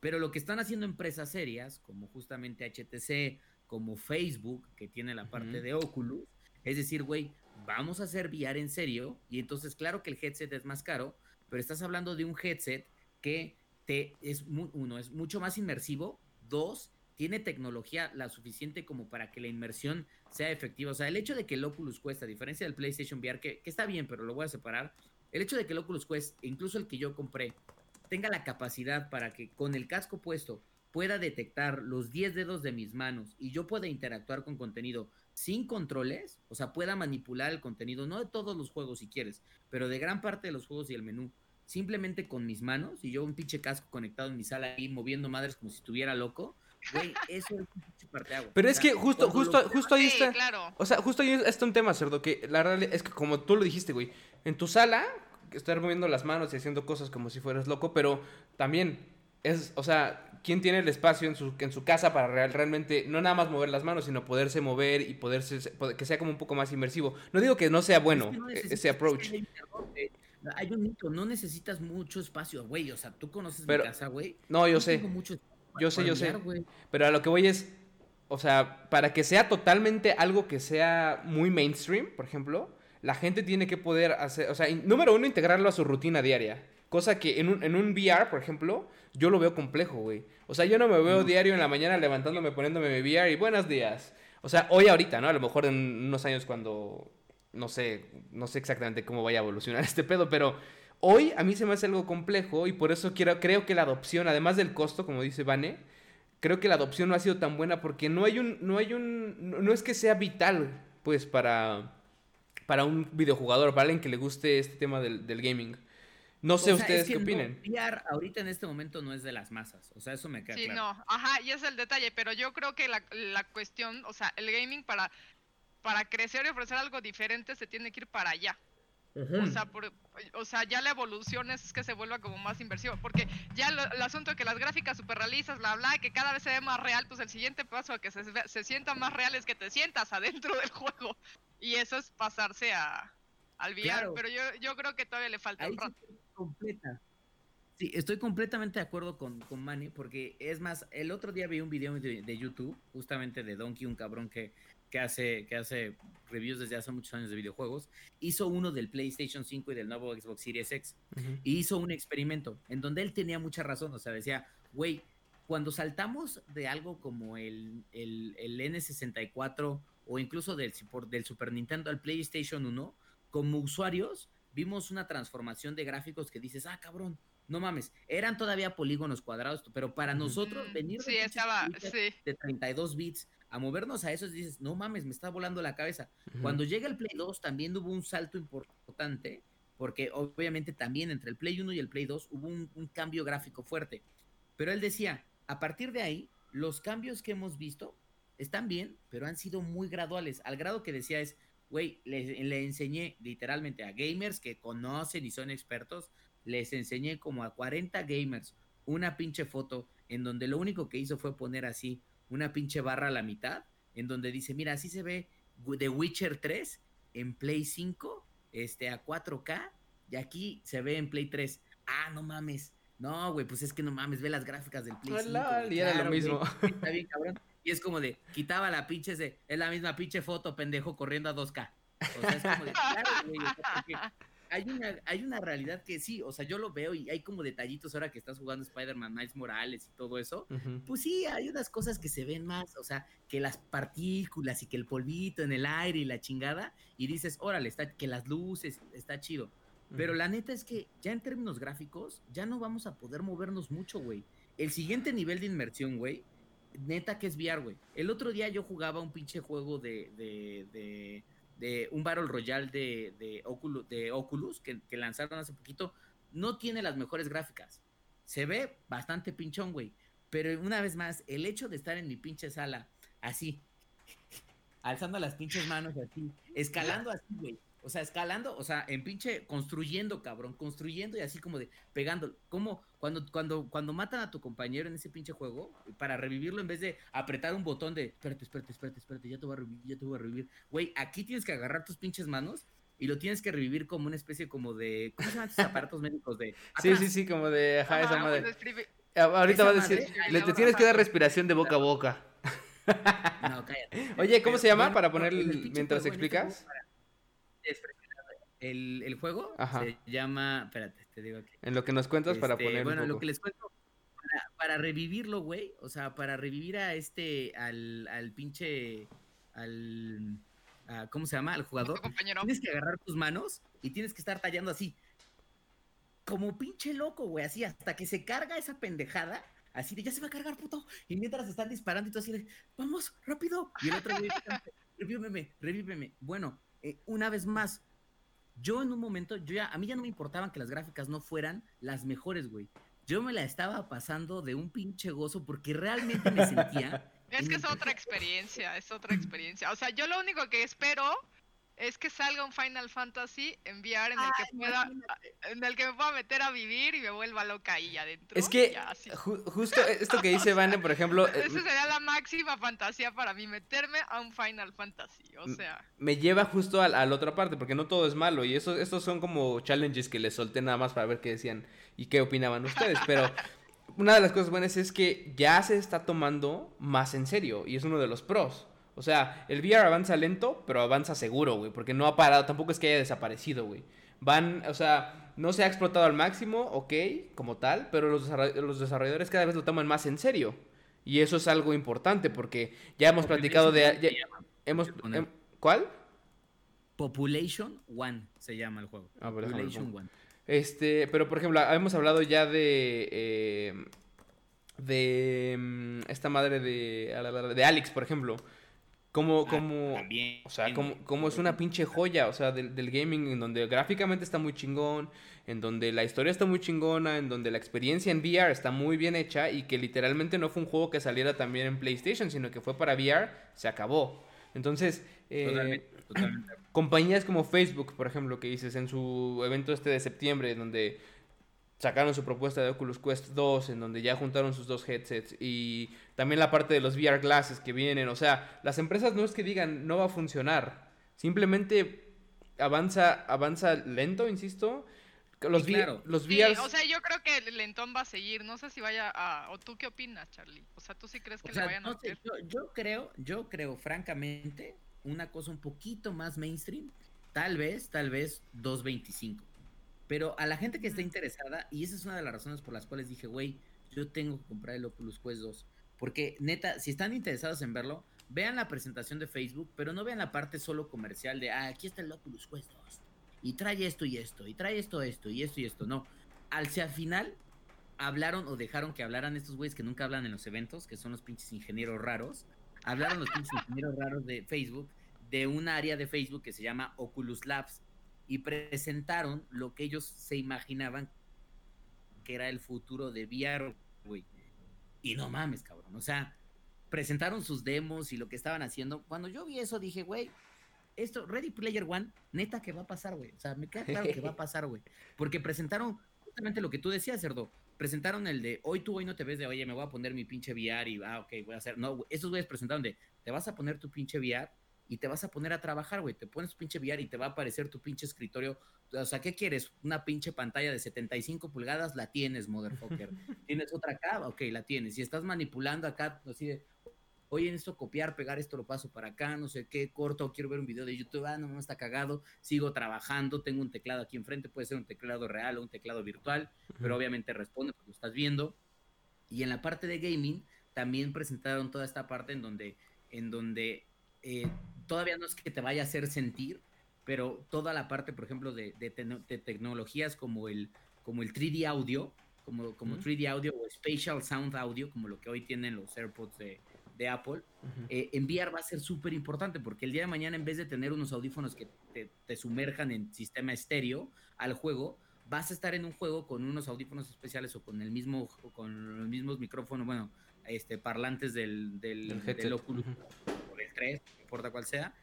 Pero lo que están haciendo empresas serias, como justamente HTC, como Facebook, que tiene la parte de Oculus, es decir, güey, vamos a hacer VR en serio, y entonces claro que el headset es más caro, pero estás hablando de un headset que te es uno es mucho más inmersivo, dos tiene tecnología la suficiente como para que la inmersión sea efectiva. O sea, el hecho de que el Oculus Quest, a diferencia del PlayStation VR, que, está bien, pero lo voy a separar, el hecho de que el Oculus Quest, incluso el que yo compré, tenga la capacidad para que con el casco puesto pueda detectar los 10 dedos de mis manos y yo pueda interactuar con contenido sin controles, o sea, pueda manipular el contenido, no de todos los juegos si quieres, pero de gran parte de los juegos y el menú, simplemente con mis manos y yo un pinche casco conectado en mi sala ahí moviendo madres como si estuviera loco, güey, eso es parteaguas. Pero O es que justo, justo, lo- justo ahí Sí, está. claro. O sea, justo ahí está un tema, cerdo, que la realidad es que como tú lo dijiste, güey, en tu sala, estar moviendo las manos y haciendo cosas como si fueras loco, pero también es, o sea, ¿quién tiene el espacio en su, en su casa para real- realmente, no nada más mover las manos, sino poderse mover y poderse, poder- que sea como un poco más inmersivo? No digo que no sea bueno Es que no necesitas ese approach. Hay un mito, no necesitas mucho espacio, güey. O sea, tú conoces Pero- mi casa, güey. no, yo No sé, tengo mucho espacio yo sé, yo sé. pero a lo que voy es, o sea, para que sea totalmente algo que sea muy mainstream, por ejemplo, la gente tiene que poder hacer, o sea, número uno, integrarlo a su rutina diaria. Cosa que en un, en un VR, por ejemplo, yo lo veo complejo, güey. O sea, yo no me veo diario en la mañana levantándome, poniéndome mi VR y buenos días. O sea, hoy ahorita, ¿no? A lo mejor en unos años cuando, no sé, no sé exactamente cómo vaya a evolucionar este pedo, pero hoy a mí se me hace algo complejo y por eso quiero, creo que la adopción, además del costo, como dice Vane, creo que la adopción no ha sido tan buena porque no hay un, no hay un, no, no es que sea vital, pues, para, para un videojugador, para alguien que le guste este tema del, del gaming. No sé O sea, ustedes es que qué no, opinen. VR ahorita en este momento no es de las masas. O sea, eso me queda Sí, claro. no, ajá, y es el detalle, pero yo creo que la, la cuestión, o sea, el gaming para, para crecer y ofrecer algo diferente se tiene que ir para allá. O sea, por- o sea, ya la evolución es que se vuelva como más inversivo, porque ya lo- el asunto de que las gráficas super realistas, bla, bla, que cada vez se ve más real, pues el siguiente paso a que se, sienta más real es que te sientas adentro del juego. Y eso es pasarse a, al VR, Claro. pero yo, yo creo que todavía le falta Ahí un rato. completa. Sí, estoy completamente de acuerdo con, con Manny, porque es más, el otro día vi un video de, de YouTube, justamente de Donkey, un cabrón que, que, hace, que hace reviews desde hace muchos años de videojuegos. Hizo uno del PlayStation 5 y del nuevo Xbox Series X. Ujú. y hizo un experimento en donde él tenía mucha razón. O sea, decía, güey, cuando saltamos de algo como el, el, el N64 o incluso del, Super- del Super Nintendo al PlayStation 1, como usuarios vimos una transformación de gráficos que dices, ah, cabrón, no mames, eran todavía polígonos cuadrados, pero para nosotros venir de Sí, pinches estaba, sí. de 32 bits a movernos a esos dices, no mames, me está volando la cabeza. Cuando llega el Play 2 también hubo un salto importante, porque obviamente también entre el Play 1 y el Play 2 hubo un, un cambio gráfico fuerte. Pero él decía, a partir de ahí, los cambios que hemos visto están bien, pero han sido muy graduales, al grado que decía es, güey, le, le enseñé literalmente a gamers que conocen y son expertos, les enseñé como a 40 gamers una pinche foto en donde lo único que hizo fue poner así una pinche barra a la mitad, en donde dice, mira, así se ve The Witcher 3 en Play 5, este, a 4K, y aquí se ve en Play 3. Ah, no mames. No, güey, pues es que no mames, ve las gráficas del Play 5. Hola, güey, y era lo güey, mismo. Está bien, cabrón. Y es como de, quitaba la pinche, de, es la misma pinche foto, pendejo, corriendo a 2K. O sea, es como de, claro, güey, hay una, hay una realidad que sí, o sea, yo lo veo y hay como detallitos ahora que estás jugando Spider-Man Miles Morales y todo eso. Pues sí, hay unas cosas que se ven más, o sea, que las partículas y que el polvito en el aire y la chingada, y dices, órale, está, que las luces, está chido. Pero la neta es que ya en términos gráficos, ya no vamos a poder movernos mucho, güey. El siguiente nivel de inmersión, güey, neta que es VR, güey. El otro día yo jugaba un pinche juego de, de, de, de un Battle Royale de, de, Oculus, de Oculus que, que lanzaron hace poquito. No tiene las mejores gráficas. Se ve bastante pinchón, güey. Pero una vez más, el hecho de estar en mi pinche sala, así, alzando las pinches manos así, escalando así, güey. O sea, escalando, o sea, en pinche, construyendo, cabrón, construyendo y así como de pegando. Como cuando, cuando, cuando matan a tu compañero en ese pinche juego, para revivirlo, en vez de apretar un botón de, espérate, espérate, espérate, espérate, ya te voy a revivir, ya te voy a revivir. Güey, aquí tienes que agarrar tus pinches manos y lo tienes que revivir como una especie como de, ¿cómo se llaman estos aparatos médicos de? Sí, sí, sí, como de, ajá, esa Ajá, madre. Ahorita va a decir, madre, le te tienes que dar respiración de boca a boca. No, cállate. Oye, ¿cómo Pero, se llama bueno, para poner en el el- pinche mientras este explicas? El, el juego Ajá. se llama, espérate, te digo aquí. En lo que nos cuentas para Este, poner bueno, un lo que les cuento, para, para revivirlo, güey, o sea, para revivir a este, al, al pinche, al, a- ¿cómo se llama? Al jugador, compañero. tienes que agarrar tus manos y tienes que estar tallando así, como pinche loco, güey, así, hasta que se carga esa pendejada, así de, ya se va a cargar, puto, y mientras están disparando y tú así de, vamos, rápido, y el otro güey, revíveme, revíveme, bueno, eh, una vez más, yo en un momento, yo ya, a mí ya no me importaban que las gráficas no fueran las mejores, güey. Yo me la estaba pasando de un pinche gozo porque realmente me sentía. Es que es otra experiencia, es otra experiencia. O sea, yo lo único que espero es que salga un Final Fantasy en VR en el que Ay, pueda imagínate. en el que me pueda meter a vivir y me vuelva loca ahí adentro. Es que ya, así. ju- justo esto que dice Vane, por ejemplo, eh, Esa sería la máxima fantasía para mí, meterme a un Final Fantasy. O sea, me lleva justo a, a la otra parte, porque no todo es malo. Y eso, estos son como challenges que les solté nada más para ver qué decían y qué opinaban ustedes. Pero una de las cosas buenas es que ya se está tomando más en serio y es uno de los pros. O sea, el VR avanza lento, pero avanza seguro, güey, porque no ha parado, tampoco es que haya desaparecido, güey. Van, o sea, no se ha explotado al máximo, ok, como tal, pero los, desarroll- los desarrolladores cada vez lo toman más en serio. Y eso es algo importante porque ya hemos platicado de... ya- hemos, em- ¿Cuál? Population One se llama el juego. Ah, Population. One. Este, pero por ejemplo, hemos hablado ya de. eh, de. mm, esta madre de. De Alex, por ejemplo. Como. Ah, como También. o sea, como, como es una pinche joya, o sea, del, del gaming, en donde gráficamente está muy chingón, en donde la historia está muy chingona, en donde la experiencia en VR está muy bien hecha y que literalmente no fue un juego que saliera también en PlayStation, sino que fue para VR, se acabó. Entonces, eh, Totalmente, totalmente. compañías como Facebook, por ejemplo, que dices en su evento este de septiembre, donde sacaron su propuesta de Oculus Quest 2, en donde ya juntaron sus dos headsets y también la parte de los VR glasses que vienen, o sea, las empresas no es que digan no va a funcionar, simplemente avanza avanza lento, insisto. Los, Sí, claro. los sí, o sea, yo creo que el lentón va a seguir. No sé si vaya a. ¿O tú qué opinas, Charlie? O sea, ¿tú sí crees que O le sea, vayan a no sé, meter? yo, yo creo, yo creo francamente una cosa un poquito más mainstream, tal vez, tal vez 2.25. Pero a la gente que está interesada, y esa es una de las razones por las cuales dije, güey, yo tengo que comprar el Oculus Quest 2. Porque neta, si están interesados en verlo, vean la presentación de Facebook, pero no vean la parte solo comercial de, ah, aquí está el Oculus Quest 2. Y trae esto y esto, y trae esto, esto, y esto y esto. No. Al si al final hablaron o dejaron que hablaran estos güeyes que nunca hablan en los eventos, que son los pinches ingenieros raros. Hablaron los pinches ingenieros raros de Facebook, de un área de Facebook que se llama Oculus Labs, y presentaron lo que ellos se imaginaban que era el futuro de VR, güey. Y no mames, cabrón. O sea, presentaron sus demos y lo que estaban haciendo. Cuando yo vi eso dije, güey, esto, Ready Player One, neta que va a pasar, güey. O sea, me queda claro que va a pasar, güey. Porque presentaron justamente lo que tú decías, Cerdo. Presentaron el de hoy tú hoy no te ves de, oye, me voy a poner mi pinche VR y, ah, ok, voy a hacer. No, güey, esos güeyes presentaron de, te vas a poner tu pinche VR y te vas a poner a trabajar, güey. Te pones pinche VR y te va a aparecer tu pinche escritorio. O sea, ¿qué quieres? Una pinche pantalla de 75 pulgadas, la tienes, motherfucker. ¿Tienes otra acá? Ok, la tienes. Si estás manipulando acá, así de, oye, esto copiar, pegar, esto lo paso para acá, no sé qué, corto, quiero ver un video de YouTube, ah, no, no está cagado, sigo trabajando, tengo un teclado aquí enfrente, puede ser un teclado real o un teclado virtual, pero obviamente responde porque lo estás viendo. Y en la parte de gaming también presentaron toda esta parte en donde, en donde eh, todavía no es que te vaya a hacer sentir, pero toda la parte, por ejemplo, de, de tecno- de tecnologías como el, como el 3D audio, como, como Ujú. 3D audio o Spatial Sound Audio, como lo que hoy tienen los AirPods de, de Apple, eh, en VR va a ser súper importante porque el día de mañana en vez de tener unos audífonos que te, te sumerjan en sistema estéreo al juego, vas a estar en un juego con unos audífonos especiales o con el mismo con los mismos micrófonos, bueno, este parlantes del, del, El del Oculus 3, no importa cuál sea.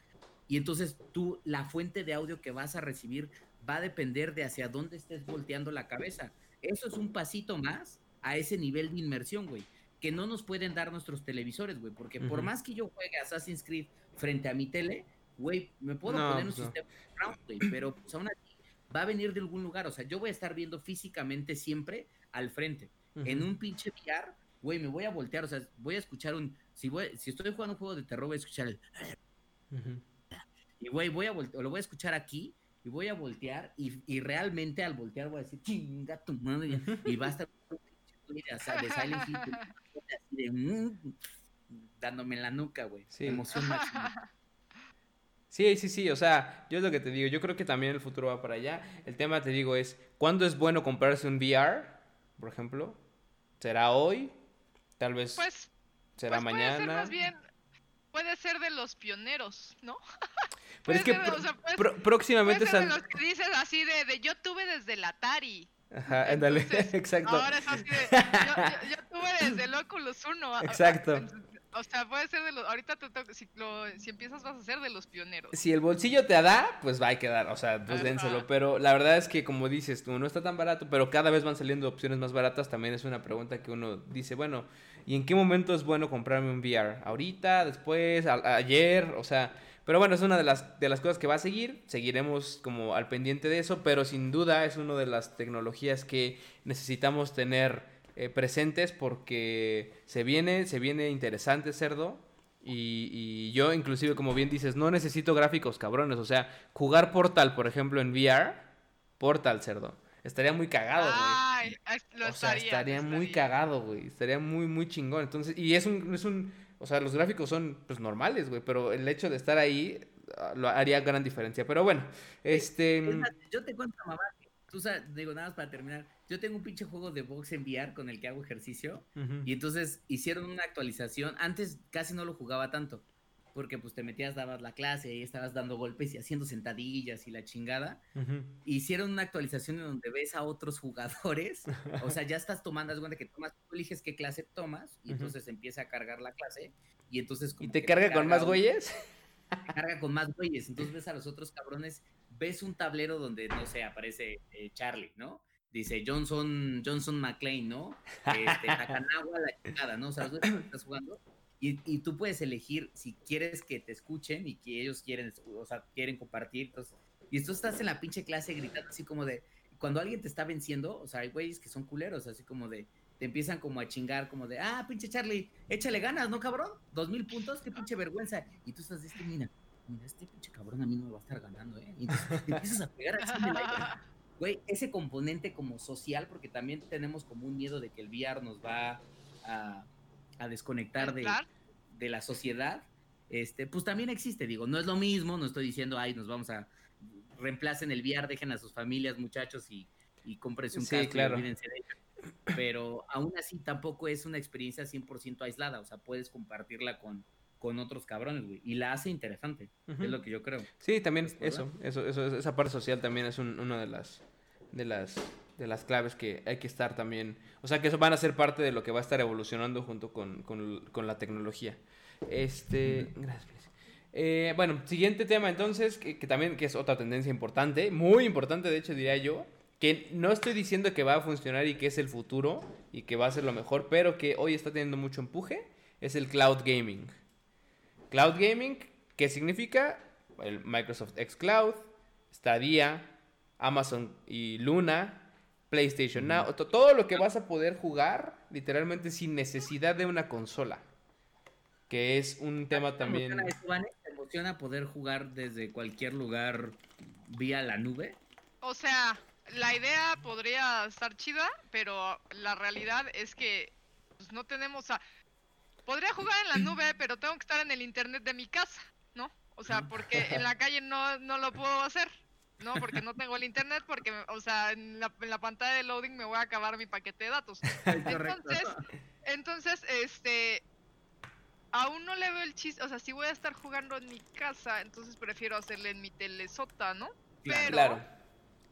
Y entonces tú, la fuente de audio que vas a recibir va a depender de hacia dónde estés volteando la cabeza. Eso es un pasito más a ese nivel de inmersión, güey, que no nos pueden dar nuestros televisores, güey, porque por más que yo juegue Assassin's Creed frente a mi tele, güey, me puedo No, poner un pues no. sistema round, güey, pero pues, aún así va a venir de algún lugar, o sea, yo voy a estar viendo físicamente siempre al frente. En un pinche VR, güey, me voy a voltear, o sea, voy a escuchar un, si voy, si estoy jugando un juego de terror, voy a escuchar el, Ujú. y güey, voy a voltear, lo voy a escuchar aquí y voy a voltear y, y realmente al voltear voy a decir, chinga tu madre, y va a estar de, o sea, de Silent Hill, así de, mm, dándome en la nuca, güey. Sí. Emoción máxima. Sí, sí, sí, o sea, yo es lo que te digo, yo creo que también el futuro va para allá. El tema, te digo, es, ¿cuándo es bueno comprarse un VR, por ejemplo? ¿Será hoy? Tal vez Pues, será pues puede ser mañana. más bien. Puede ser de los pioneros, ¿no? Pero es que o sea, pro- próximamente Puede ser de los que dices así de, de yo tuve desde el Atari. Ajá, ándale, exacto. Ahora es así de yo, yo- yo tuve desde el Oculus 1. a- a- Exacto. O sea, puede ser de los. Ahorita te toca- si, lo- si empiezas, vas a ser de los pioneros. Si el bolsillo te da, pues va a quedar, o sea, pues Ajá. dénselo. Pero la verdad es que, como dices tú, no está tan barato, pero cada vez van saliendo opciones más baratas. También es una pregunta que uno dice, bueno, ¿y en qué momento es bueno comprarme un VR? ¿Ahorita? ¿Después? ¿Ayer? O sea, pero bueno, es una de las, de las cosas que va a seguir. Seguiremos como al pendiente de eso, pero sin duda es una de las tecnologías que necesitamos tener eh, presentes porque se viene, se viene interesante, cerdo. Y yo, inclusive, como bien dices, no necesito gráficos cabrones. O sea, jugar Portal, por ejemplo, en VR, Portal, cerdo. Estaría muy cagado, güey. Ay, lo O sea, estaría. estaría lo muy estaría. cagado, güey. Estaría muy, muy chingón. Entonces, y es un, es un, o sea, los gráficos son, pues, normales, güey. Pero el hecho de estar ahí ah, lo haría gran diferencia. Pero bueno, este... Es más, yo te cuento, mamá, tú sabes, digo, nada más para terminar. Yo tengo un pinche juego de box en VR con el que hago ejercicio. Y entonces hicieron una actualización. Antes casi no lo jugaba tanto. Porque pues te metías, dabas la clase y estabas dando golpes y haciendo sentadillas y la chingada. Hicieron una actualización en donde ves a otros jugadores. O sea, ya estás tomando, de cuenta que tomas, tú eliges qué clase tomas y entonces empieza a cargar la clase. Y entonces ¿Y te carga con más güeyes? te carga con más güeyes. Entonces ves a los otros cabrones, ves un tablero donde, no sé, aparece eh, Charlie, ¿no? Dice Johnson, Johnson McClain, ¿no? Este, Takanawa, la chingada, ¿no? O sea, estás jugando. Y, y tú puedes elegir si quieres que te escuchen y que ellos quieren, o sea, quieren compartir. Entonces, y tú estás en la pinche clase gritando así como de, cuando alguien te está venciendo, o sea, hay güeyes que son culeros, así como de, te empiezan como a chingar, como de, ah, pinche Charlie, échale ganas, ¿no, cabrón? Dos mil puntos, qué pinche vergüenza. Y tú estás de este, mira, mira, este pinche cabrón a mí no me va a estar ganando, ¿eh? Y entonces te empiezas a pegar así en el aire. Güey, ese componente como social, porque también tenemos como un miedo de que el VR nos va a, a desconectar de. De la sociedad, este, pues también existe, digo, no es lo mismo, no estoy diciendo, ay, nos vamos a reemplacen el VR, dejen a sus familias, muchachos, y, y cómprense un Sí, casco claro. y de ello. Pero aún así tampoco es una experiencia 100% aislada, o sea, puedes compartirla con, con otros cabrones, güey, y la hace interesante, es lo que yo creo. Sí, también eso, eso, eso, esa parte social también es un- una de las, de las, de las claves que hay que estar también, o sea, que eso van a ser parte de lo que va a estar evolucionando junto con, con- con la tecnología. Este, gracias. Eh, bueno, siguiente tema entonces, que, que también que es otra tendencia importante, muy importante de hecho diría yo, que no estoy diciendo que va a funcionar y que es el futuro y que va a ser lo mejor, pero que hoy está teniendo mucho empuje, es el cloud gaming. Cloud gaming, ¿qué significa? El Microsoft X Cloud, Stadia, Amazon y Luna, PlayStation Now, to- todo lo que vas a poder jugar literalmente sin necesidad de una consola. Que es un tema ¿Te también... emociona? ¿Te emociona poder jugar desde cualquier lugar vía la nube? O sea, la idea podría estar chida, pero la realidad es que pues, no tenemos a... Podría jugar en la nube, pero tengo que estar en el internet de mi casa, ¿no? O sea, porque en la calle no, no lo puedo hacer, ¿no? Porque no tengo el internet, porque, o sea, en la, en la pantalla de loading me voy a acabar mi paquete de datos. Entonces, entonces, este, aún no le veo el chiste, o sea, si voy a estar jugando en mi casa, entonces prefiero hacerle en mi telesota, ¿no? Pero, Claro,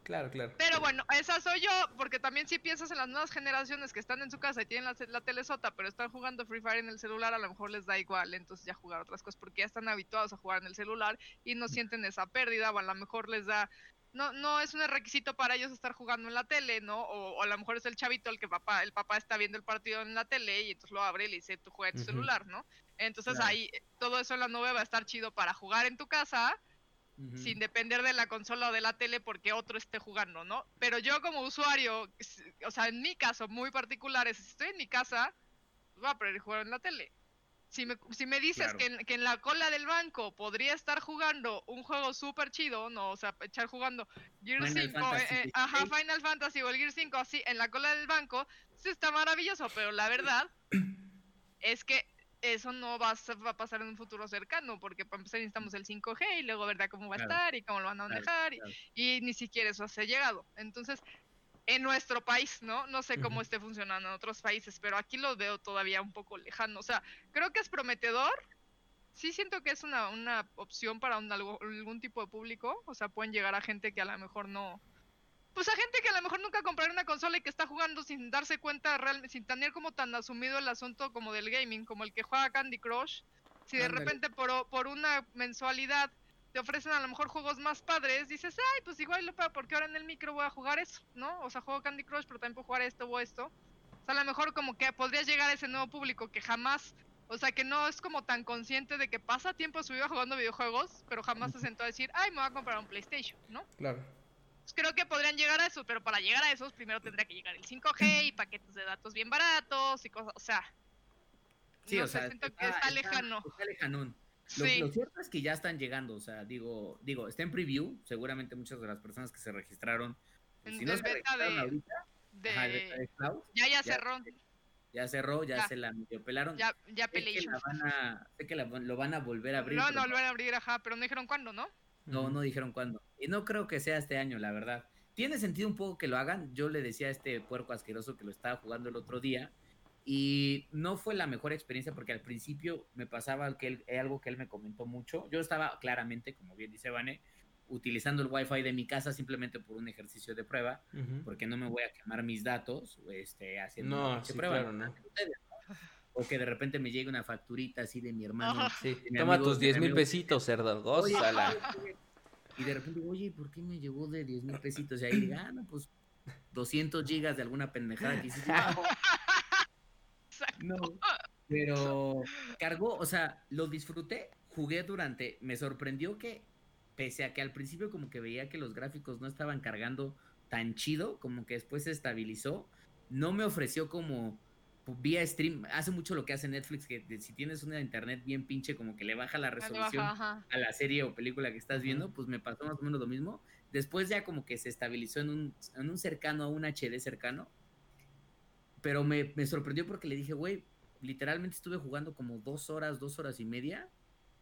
claro, claro. pero bueno, esa soy yo, porque también si piensas en las nuevas generaciones que están en su casa y tienen la, la telesota, pero están jugando Free Fire en el celular, a lo mejor les da igual, entonces ya jugar otras cosas, porque ya están habituados a jugar en el celular y no sienten esa pérdida, o a lo mejor les da no, no es un requisito para ellos estar jugando en la tele, ¿no? O, o a lo mejor es el chavito el que papá, el papá está viendo el partido en la tele y entonces lo abre y le dice, tú juega en tu celular, ¿no? Entonces Claro. ahí todo eso en la nube va a estar chido para jugar en tu casa Sin depender de la consola o de la tele porque otro esté jugando, ¿no? Pero yo como usuario, o sea, en mi caso muy particular es, si estoy en mi casa, pues voy a preferir jugar en la tele. Si me, si me dices Claro. que, en, que en la cola del banco podría estar jugando un juego súper chido, ¿no? O sea, echar jugando Gear Final 5, Fantasy eh, eh, ajá, 16. Final Fantasy o el Gear 5 así en la cola del banco, sí está maravilloso, pero la verdad es que eso no va a, pasar en un futuro cercano, porque para empezar necesitamos el 5G y luego verdad cómo va a Claro. estar y cómo lo van a manejar y- claro. y, ni siquiera eso se ha llegado. Entonces, en nuestro país, ¿no? No sé cómo esté funcionando en otros países, pero aquí lo veo todavía un poco lejano. O sea, creo que es prometedor. Sí siento que es una, una opción para un, algo- algún tipo de público. O sea, pueden llegar a gente que a lo mejor no, pues a gente que a lo mejor nunca compraría una consola y que está jugando sin darse cuenta realmente, sin tener como tan asumido el asunto como del gaming, como el que juega Candy Crush. Si de Ándale. repente por, por una mensualidad te ofrecen a lo mejor juegos más padres, dices, ay, pues igual lo pago porque ahora en el micro voy a jugar eso, ¿no? O sea, juego Candy Crush, pero también puedo jugar esto o esto. O sea, a lo mejor como que podrías llegar a ese nuevo público que jamás, o sea, que no es como tan consciente de que pasa tiempo su vida jugando videojuegos, pero jamás se sentó a decir, ay, me voy a comprar un PlayStation, ¿no? Claro. Pues creo que podrían llegar a eso, pero para llegar a esos primero tendría que llegar el 5G y paquetes de datos bien baratos y cosas, o sea, Sí, no o sé, sea, siento que está lejano. Está lejanón. Lo, Sí, lo cierto es que ya están llegando, o sea, digo, digo, está en preview, seguramente muchas de las personas que se registraron, En- si no se registraron de- ahorita, de... ajá, de Cloud, Ya, ya ya- cerró, ya cerró, ya, Ya. se la medio pelaron. ya, ya sé que, Pelation. la van a, sé que la- lo van a volver a abrir. No, lo van a abrir, ajá, pero no dijeron cuándo, ¿no? No, no dijeron cuándo. Y no creo que sea este año, la verdad. Tiene sentido un poco que lo hagan. Yo le decía a este puerco asqueroso que lo estaba jugando el otro día. Y no fue la mejor experiencia porque al principio me pasaba que él- algo que él me comentó mucho. Yo estaba claramente, como bien dice Vane, utilizando el wifi de mi casa simplemente por un ejercicio de prueba, porque no me voy a quemar mis datos este, haciendo No, una pinche sí, prueba. claro, no. O que de repente me llegue una facturita así de mi hermano. Sí, mi toma amigo- tus de 10 mi mil pesitos, cerdo. Gózala. Y de repente digo, oye, ¿por qué me llegó de 10 mil pesitos? Y ahí digo, ah, no, pues 200 gigas de alguna pendejada que hiciste. No, pero cargó, o sea, lo disfruté, jugué durante, me sorprendió que, pese a que al principio como que veía que los gráficos no estaban cargando tan chido, como que después se estabilizó, no me ofreció como vía stream, hace mucho lo que hace Netflix, que de- si tienes una internet bien pinche, como que le baja la baja, resolución a la serie o película que estás viendo, pues me pasó más o menos lo mismo. Después ya como que se estabilizó en un, en un cercano, a un HD cercano. Pero me, me sorprendió porque le dije, güey, literalmente estuve jugando como dos horas, dos horas y media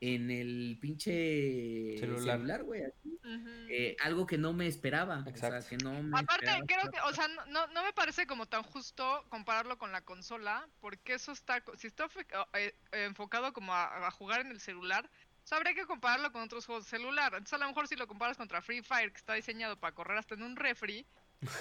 en el pinche Celular. güey. Eh, algo que no me esperaba. Exacto. O sea, que no me Aparte, esperaba. creo que, o sea, no, me parece como tan justo compararlo con la consola, porque eso está, co- si está eh, enfocado como a, a jugar en el celular, o sea, habría que compararlo con otros juegos de celular. Entonces, a lo mejor si lo comparas contra Free Fire, que está diseñado para correr hasta en un refri,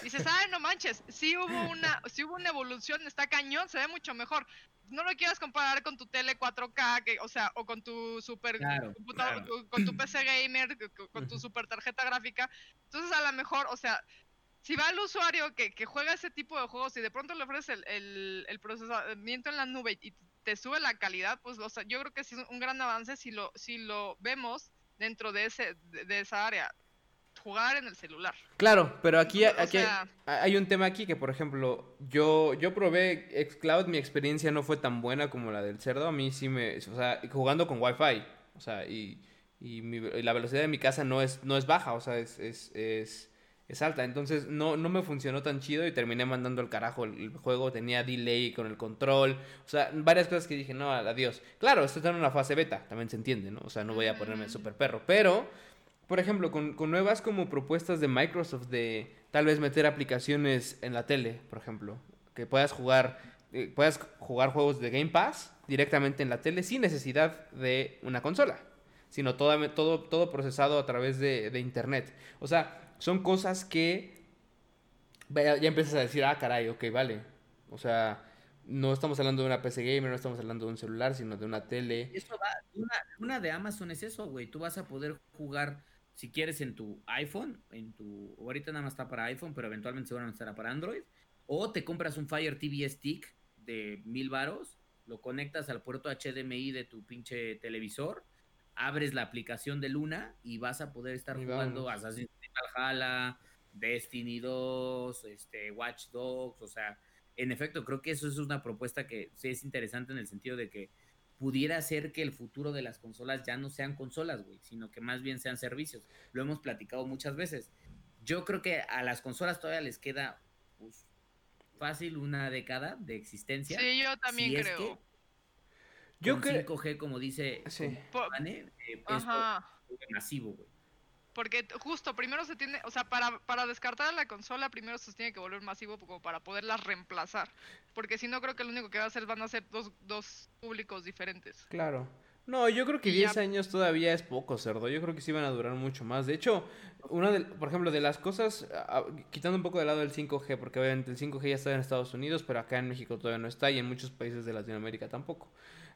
dices, ay, no manches, sí hubo una, sí hubo una evolución, está cañón, se ve mucho mejor. No lo quieras comparar con tu tele 4K, que, o sea, o con tu super Claro, computador, claro. tu- con tu PC gamer, co- co- con tu super tarjeta gráfica. Entonces, a lo mejor, o sea, si va el usuario que, que juega ese tipo de juegos y de pronto le ofreces el, el, el procesamiento en la nube y te sube la calidad, pues o sea, yo creo que sí es un gran avance si lo, si lo vemos dentro de, ese, de, de esa área. Jugar en el celular. Claro, pero aquí, hay- sea- hay un tema aquí que, por ejemplo, yo, yo probé Xcloud, mi experiencia no fue tan buena como la del cerdo. A mí sí me. O sea, jugando con Wi-Fi. O sea, y, y mi- y la velocidad de mi casa no es, no es baja, o sea, es, es, es, es alta. Entonces no, no me funcionó tan chido y terminé mandando el carajo el, el juego. Tenía delay con el control. O sea, varias cosas que dije, no, adiós. Claro, esto está en una fase beta, también se entiende, ¿no? O sea, no voy a ponerme Mm. super perro. Pero, por ejemplo, con, con nuevas como propuestas de Microsoft de tal vez meter aplicaciones en la tele, por ejemplo. Que puedas jugar, eh, puedas jugar juegos de Game Pass directamente en la tele sin necesidad de una consola. Sino todo, todo, todo procesado a través de, de internet. O sea, son cosas que ya empiezas a decir, ah, caray, ok, vale. O sea, no estamos hablando de una PC gamer, no estamos hablando de un celular, sino de una tele. Eso va, una de Amazon es eso, güey. Tú vas a poder jugar, si quieres, en tu iPhone, en tu. Ahorita nada más está para iPhone, pero eventualmente seguramente estará para Android. O te compras un Fire TV Stick de mil varos, lo conectas al puerto HDMI de tu pinche televisor, abres la aplicación de Luna y vas a poder estar Y jugando vámonos. Assassin's Creed Valhalla, Destiny 2, este, Watch Dogs, o sea, en efecto, creo que eso es una propuesta que sí es interesante en el sentido de que pudiera ser que el futuro de las consolas ya no sean consolas, güey, sino que más bien sean servicios. Lo hemos platicado muchas veces. Yo creo que a las consolas todavía les queda pues, fácil una década de existencia. Sí, yo también si es creo. que Yo con creo... 5G, como dice Sí. Vane, eh, es masivo, güey. Porque justo primero se tiene, o sea, para, para descartar a la consola, primero se tiene que volver masivo como para poderlas reemplazar. Porque si no, creo que lo único que va a hacer van a ser dos, dos públicos diferentes. Claro. No, yo creo que Y ya- 10 años todavía es poco, cerdo. Yo creo que sí van a durar mucho más. De hecho, una de, por ejemplo, de las cosas, quitando un poco de lado el 5G, porque obviamente el 5G ya está en Estados Unidos, pero acá en México todavía no está y en muchos países de Latinoamérica tampoco.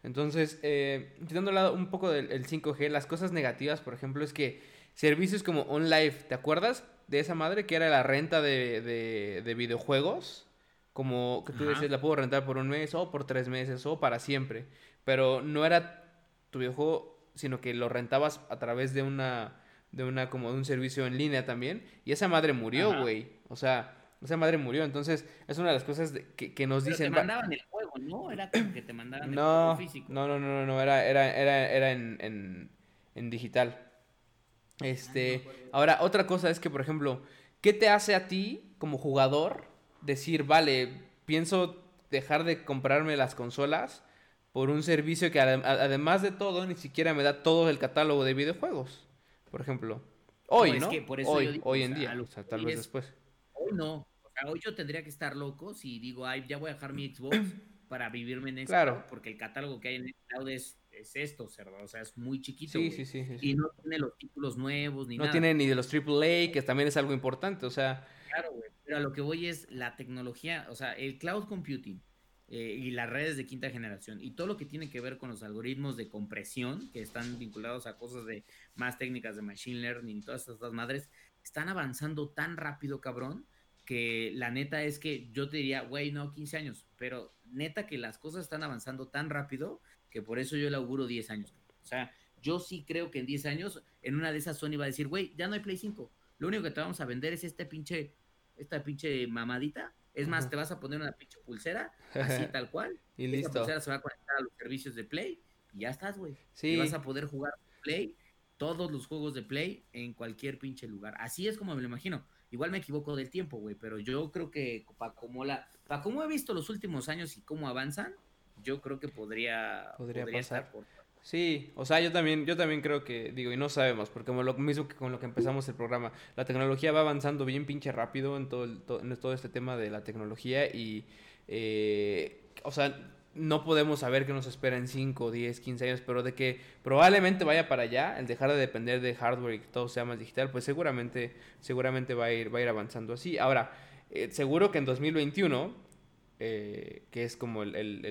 Entonces, eh, quitando de lado un poco del el 5G, las cosas negativas, por ejemplo, es que servicios como OnLive, ¿te acuerdas de esa madre que era la renta de, de, de videojuegos? Como que tú Ajá. decías, la puedo rentar por un mes o por tres meses o para siempre. Pero no era tu videojuego, sino que lo rentabas a través de una, de una, como de un servicio en línea también. Y esa madre murió, güey. O sea, esa madre murió. Entonces, es una de las cosas que, que nos Pero dicen. te "Va- mandaban el juego, ¿no? Era como que te mandaban el no, juego físico. no, no, no, no, no, era, era, era, era en, en, en digital. Este, ahora, otra cosa es que, por ejemplo, ¿qué te hace a ti como jugador decir, vale, pienso dejar de comprarme las consolas por un servicio que además de todo ni siquiera me da todo el catálogo de videojuegos? Por ejemplo, hoy, es ¿no? que por eso hoy, yo digo, hoy o en sea, día, o sea, tal vez es- después. Hoy no. O sea, hoy yo tendría que estar loco si digo, ay, ya voy a dejar mi Xbox para vivirme en Claro. Xbox, porque el catálogo que hay en Xcloud es, es esto, cerdo. O sea, es muy chiquito. Sí, sí, sí, sí. Y no tiene los títulos nuevos ni No nada. tiene ni de los AAA, que también es algo importante, o sea, Claro, güey. Pero a lo que voy es la tecnología, o sea, el cloud computing eh, y las redes de quinta generación y todo lo que tiene que ver con los algoritmos de compresión que están vinculados a cosas de más técnicas de machine learning y todas estas madres, están avanzando tan rápido, cabrón, que la neta es que yo te diría, güey, no, 15 años, pero neta que las cosas están avanzando tan rápido que por eso yo le auguro 10 años. O sea, yo sí creo que en 10 años, en una de esas Sony va a decir, güey, ya no hay Play 5. Lo único que te vamos a vender es este pinche, esta pinche mamadita. Es más, te vas a poner una pinche pulsera, así tal cual. y Esa listo. pulsera se va a conectar a los servicios de Play y ya estás, güey. Y Sí. vas a poder jugar Play, todos los juegos de Play en cualquier pinche lugar. Así es como me lo imagino. Igual me equivoco del tiempo, güey, pero yo creo que para como la, para como he visto los últimos años y cómo avanzan, yo creo que podría, Podría pasar. por- Sí, o sea, yo también, yo también creo que, digo, y no sabemos, porque como lo mismo que con lo que empezamos el programa, la tecnología va avanzando bien pinche rápido en todo, el- to- en todo este tema de la tecnología y, eh, o sea, no podemos saber qué nos espera en 5, 10, 15 años, pero de que probablemente vaya para allá, el dejar de depender de hardware y que todo sea más digital, pues seguramente, seguramente va a ir, va a ir avanzando así. Ahora, eh, seguro que en 2021, eh, que es como el, el-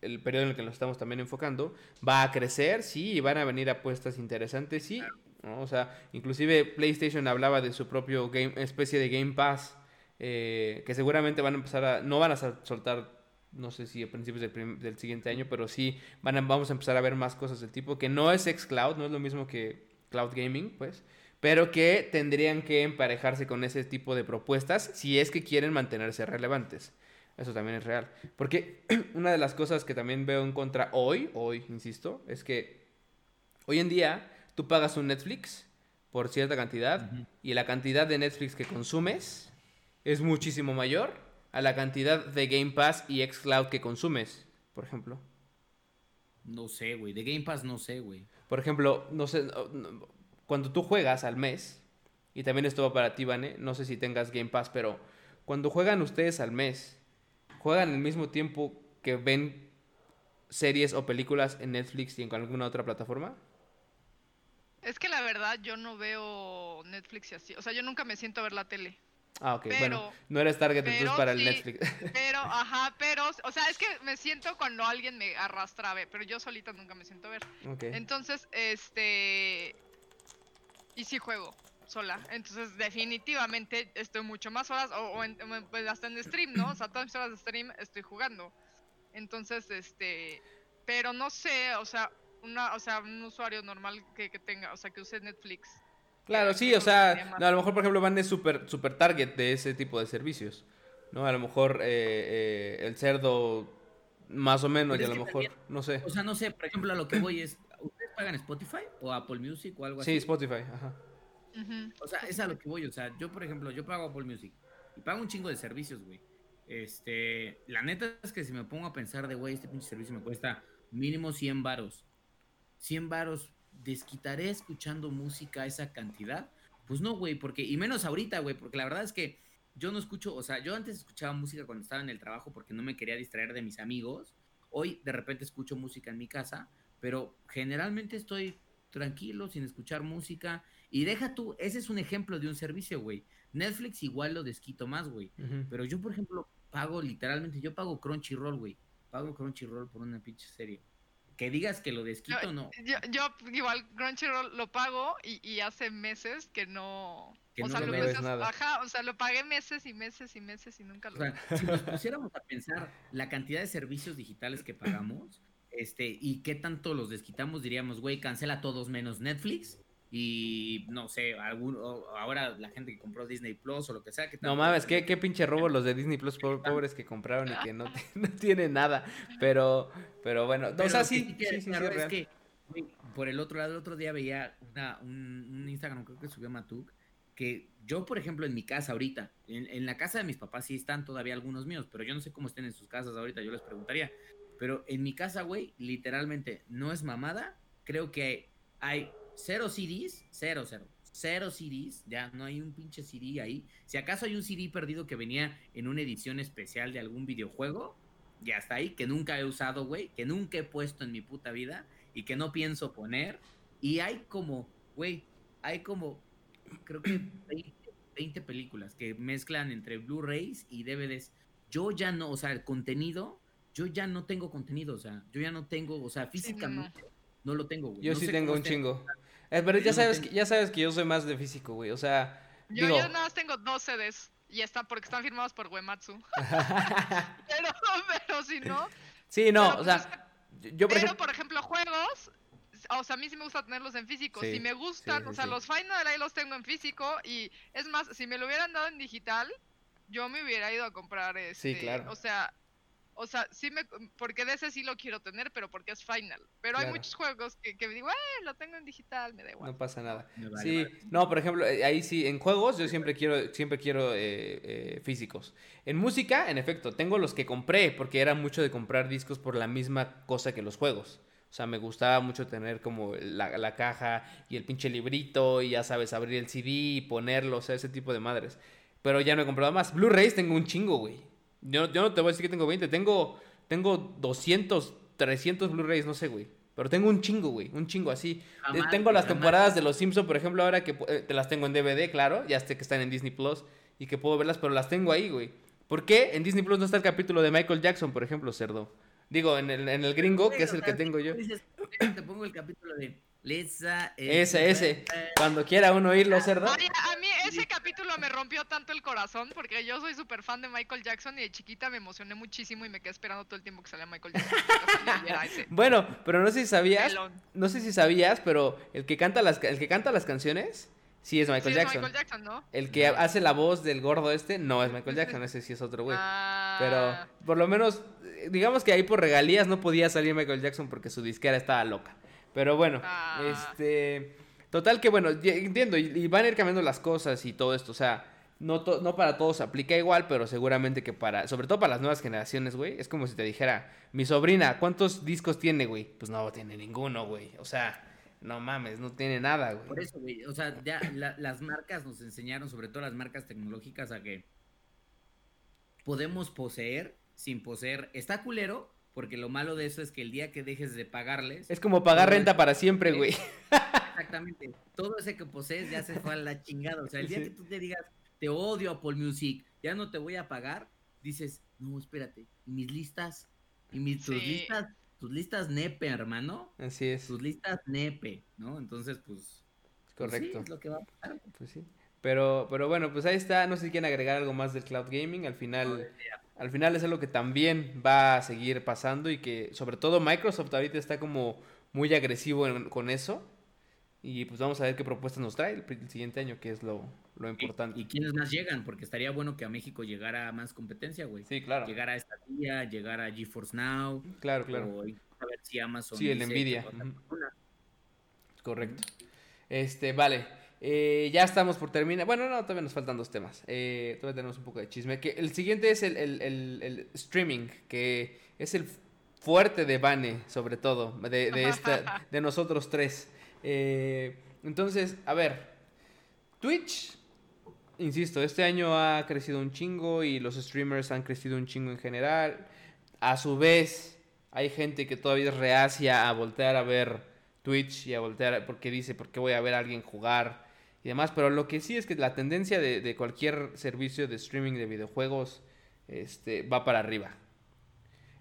el- periodo en el que nos estamos también enfocando, va a crecer, sí, y van a venir apuestas interesantes, sí. O sea, inclusive PlayStation hablaba de su propio especie de Game Pass, eh, que seguramente van a empezar a, no van a sol- soltar, no sé si a principios del, del siguiente año, pero sí van a- vamos a empezar a ver más cosas del tipo, que no es xCloud, no es lo mismo que Cloud Gaming, pues, pero que tendrían que emparejarse con ese tipo de propuestas si es que quieren mantenerse relevantes. Eso también es real. Porque una de las cosas que también veo en contra hoy, hoy, insisto, es que hoy en día tú pagas un Netflix por cierta cantidad y la cantidad de Netflix que consumes es muchísimo mayor a la cantidad de Game Pass y xCloud que consumes, por ejemplo. No sé, güey. De Game Pass no sé, güey. Por ejemplo, no sé, cuando tú juegas al mes, y también esto va para ti, Vane, no sé si tengas Game Pass, pero cuando juegan ustedes al mes, ¿juegan al mismo tiempo que ven series o películas en Netflix y en alguna otra plataforma? Es que la verdad yo no veo Netflix y así. O sea, yo nunca me siento a ver la tele. Ah, ok, bueno, no eres target entonces para el. Netflix. Pero, ajá, pero, o sea, es que me siento cuando alguien me arrastra a ver, pero yo solita nunca me siento a ver. ok. Entonces, este. Y sí juego sola. Entonces, definitivamente estoy mucho más horas, o, o en- pues, hasta en stream, ¿no? O sea, todas mis horas de stream estoy jugando. Entonces, este. Pero no sé, o sea, una, o sea, un usuario normal que, que tenga, o sea, que use Netflix. Claro, sí, o sea, no, a lo mejor, por ejemplo, Van es super, super target de ese tipo de servicios, ¿no? A lo mejor eh, eh, el cerdo más o menos, y a lo mejor, también- no sé. O sea, no sé, por ejemplo, a lo que voy es, ¿ustedes pagan Spotify o Apple Music o algo Sí, así? Spotify, ajá. Ujú. O sea, es a lo que voy, o sea, yo por ejemplo, yo pago Apple Music y pago un chingo de servicios, güey. Este, la neta es que si me pongo a pensar de, güey, este pinche servicio me cuesta mínimo 100 varos. 100 varos, ¿desquitaré escuchando música esa cantidad? Pues no, güey, porque, y menos ahorita, güey, porque la verdad es que yo no escucho, o sea, yo antes escuchaba música cuando estaba en el trabajo porque no me quería distraer de mis amigos. Hoy de repente escucho música en mi casa pero generalmente estoy tranquilo, sin escuchar música. Y deja tú, ese es un ejemplo de un servicio, güey. Netflix igual lo desquito más, güey. Ujú. Pero yo, por ejemplo, pago literalmente, yo pago Crunchyroll, güey. Pago Crunchyroll por una pinche serie. Que digas que lo desquito, no. Yo, yo igual Crunchyroll lo pago y, y hace meses que no... Que o no sea, lo meses- nada. ajá, o sea, lo pagué meses y meses y meses y nunca O lo... sea, si nos pusiéramos a pensar la cantidad de servicios digitales que pagamos, este, y qué tanto los desquitamos, diríamos, güey, cancela todos menos Netflix. Y no sé, algún, o- ahora la gente que compró Disney Plus o lo que sea. Que No mames, qué, qué pinche robo los de Disney Plus po- pobres que compraron y que no, no tienen nada. Pero, pero bueno, Pero o sea, lo que sí, sí, sí, sí, es que, por el otro lado, el otro día veía una, un, un Instagram, creo que subió Matuk, que yo, por ejemplo, en mi casa ahorita, en, en la casa de mis papás sí están todavía algunos míos, pero yo no sé cómo estén en sus casas ahorita, yo les preguntaría. Pero en mi casa, güey, literalmente, no es mamada, creo que hay cero CDs, cero, cero, cero CDs, ya no hay un pinche CD ahí. Si acaso hay un CD perdido que venía en una edición especial de algún videojuego, ya está ahí, que nunca he usado, güey, que nunca he puesto en mi puta vida y que no pienso poner. Y hay como, güey, hay como, creo que 20, 20 películas que mezclan entre Blu-rays y DVDs. Yo ya no, o sea, el contenido, yo ya no tengo contenido, o sea, yo ya no tengo, o sea, físicamente no lo tengo, güey. Yo No sí sé tengo un chingo. Pero Yo ya sabes, que, ya sabes que yo soy más de físico, güey. O sea, Yo, digo... yo nada más tengo dos CDs y está porque están firmados por Uematsu. pero, pero si no... sí, no, pero o pues es sea, yo por pero, ejemplo... por ejemplo, juegos, o sea, a mí sí me gusta tenerlos en físico. Sí, si me gustan, sí, o sí, sea, sí. los Final ahí los tengo en físico y es más, si me lo hubieran dado en digital, yo me hubiera ido a comprar este, claro. o sea, o sea, sí me porque de ese sí lo quiero tener, pero porque es Final. Pero hay muchos juegos que, que digo, eh, lo tengo en digital, me da igual. No pasa nada. Me vale Sí, no, por ejemplo, eh, ahí sí, en juegos yo siempre quiero, siempre quiero eh, eh, físicos. En música, en efecto, tengo los que compré, porque era mucho de comprar discos por la misma cosa que los juegos. O sea, me gustaba mucho tener como la, la caja y el pinche librito y ya sabes, abrir el CD y ponerlo, o sea, ese tipo de madres. Pero ya no he comprado más. Blu-rays tengo un chingo, güey. Yo, yo no te voy a decir que tengo 20, tengo, tengo 200, 300 Blu-rays, no sé, güey. Pero tengo un chingo, güey, un chingo así. Eh, Jamás, tengo las jamás. temporadas de Los Simpson, por ejemplo, ahora que eh, te las tengo en DVD, claro, ya sé que están en Disney Plus y que puedo verlas, pero las tengo ahí, güey. ¿Por qué en Disney Plus no está el capítulo de Michael Jackson, por ejemplo, cerdo? Digo, en el, en el gringo, que es el que tengo yo. Te pongo el capítulo de Lisa. Ese, ese. Cuando quiera uno oírlo, cerdo. Oye, a mí ese capítulo me rompió tanto el corazón porque yo soy súper fan de Michael Jackson y de chiquita me emocioné muchísimo y me quedé esperando todo el tiempo que salía Michael Jackson. que Bueno, pero no sé si sabías, no sé si sabías, pero el que canta las, el que canta las canciones, sí es Michael Sí, es Jackson. Michael Jackson, ¿no? El que hace la voz del gordo este, no es Michael Jackson, ese sí es otro güey. Pero Ah, por lo menos, eh, digamos que ahí por regalías no podía salir Michael Jackson porque su disquera estaba loca. Pero bueno, Ah. este. Total que bueno, entiendo, y, y van a ir cambiando las cosas y todo esto. O sea, no, to- no para todos aplica igual, pero seguramente que para. Sobre todo para las nuevas generaciones, güey. Es como si te dijera, mi sobrina, ¿cuántos discos tiene, güey? Pues no tiene ninguno, güey. O sea, no mames, no tiene nada, Por güey. eso, güey, o sea, ya la- las marcas nos enseñaron, sobre todo las marcas tecnológicas, a que podemos poseer sin poseer. Está culero, porque lo malo de eso es que el día que dejes de pagarles, Es como pagar renta para siempre, güey. exactamente, todo ese que posees ya se fue a la chingada. O sea, el día Sí. que tú te digas, te odio Apple Music, ya no te voy a pagar, dices, no, espérate, ¿y mis listas, y mis, tus listas, tus listas nepe, hermano, Así es, tus listas nepe, ¿no? Entonces, pues, pues sí, correcto. es lo que va a pasar. Pues sí. Pero, pero bueno, pues ahí está. No sé si quieren agregar algo más del cloud gaming. Al final, al final es algo que también va a seguir pasando y que sobre todo Microsoft ahorita está como muy agresivo en- con eso. Y pues vamos a ver qué propuestas nos trae el, siguiente año, que es lo, lo importante. ¿Y quiénes más llegan? Porque estaría bueno que a México llegara más competencia, güey. Sí, claro. Llegar a esta día, llegar a GeForce Now, Claro, claro. o incluso a ver si Amazon. Sí, el Nvidia. Correcto. Este, vale. Eh, ya estamos por terminar. Bueno, no, todavía nos faltan dos temas. Eh, todavía tenemos un poco de chisme. Que el siguiente es el, el- el- el streaming, que es el fuerte de Bane, sobre todo, de, de, esta, de nosotros tres. Eh, entonces, a ver, Twitch, insisto, este año ha crecido un chingo y los streamers han crecido un chingo en general. A su vez, hay gente que todavía es reacia a voltear a ver Twitch y a voltear porque dice, ¿por qué voy a ver a alguien jugar? Y demás, pero lo que sí es que la tendencia de, de cualquier servicio de streaming de videojuegos este, va para arriba.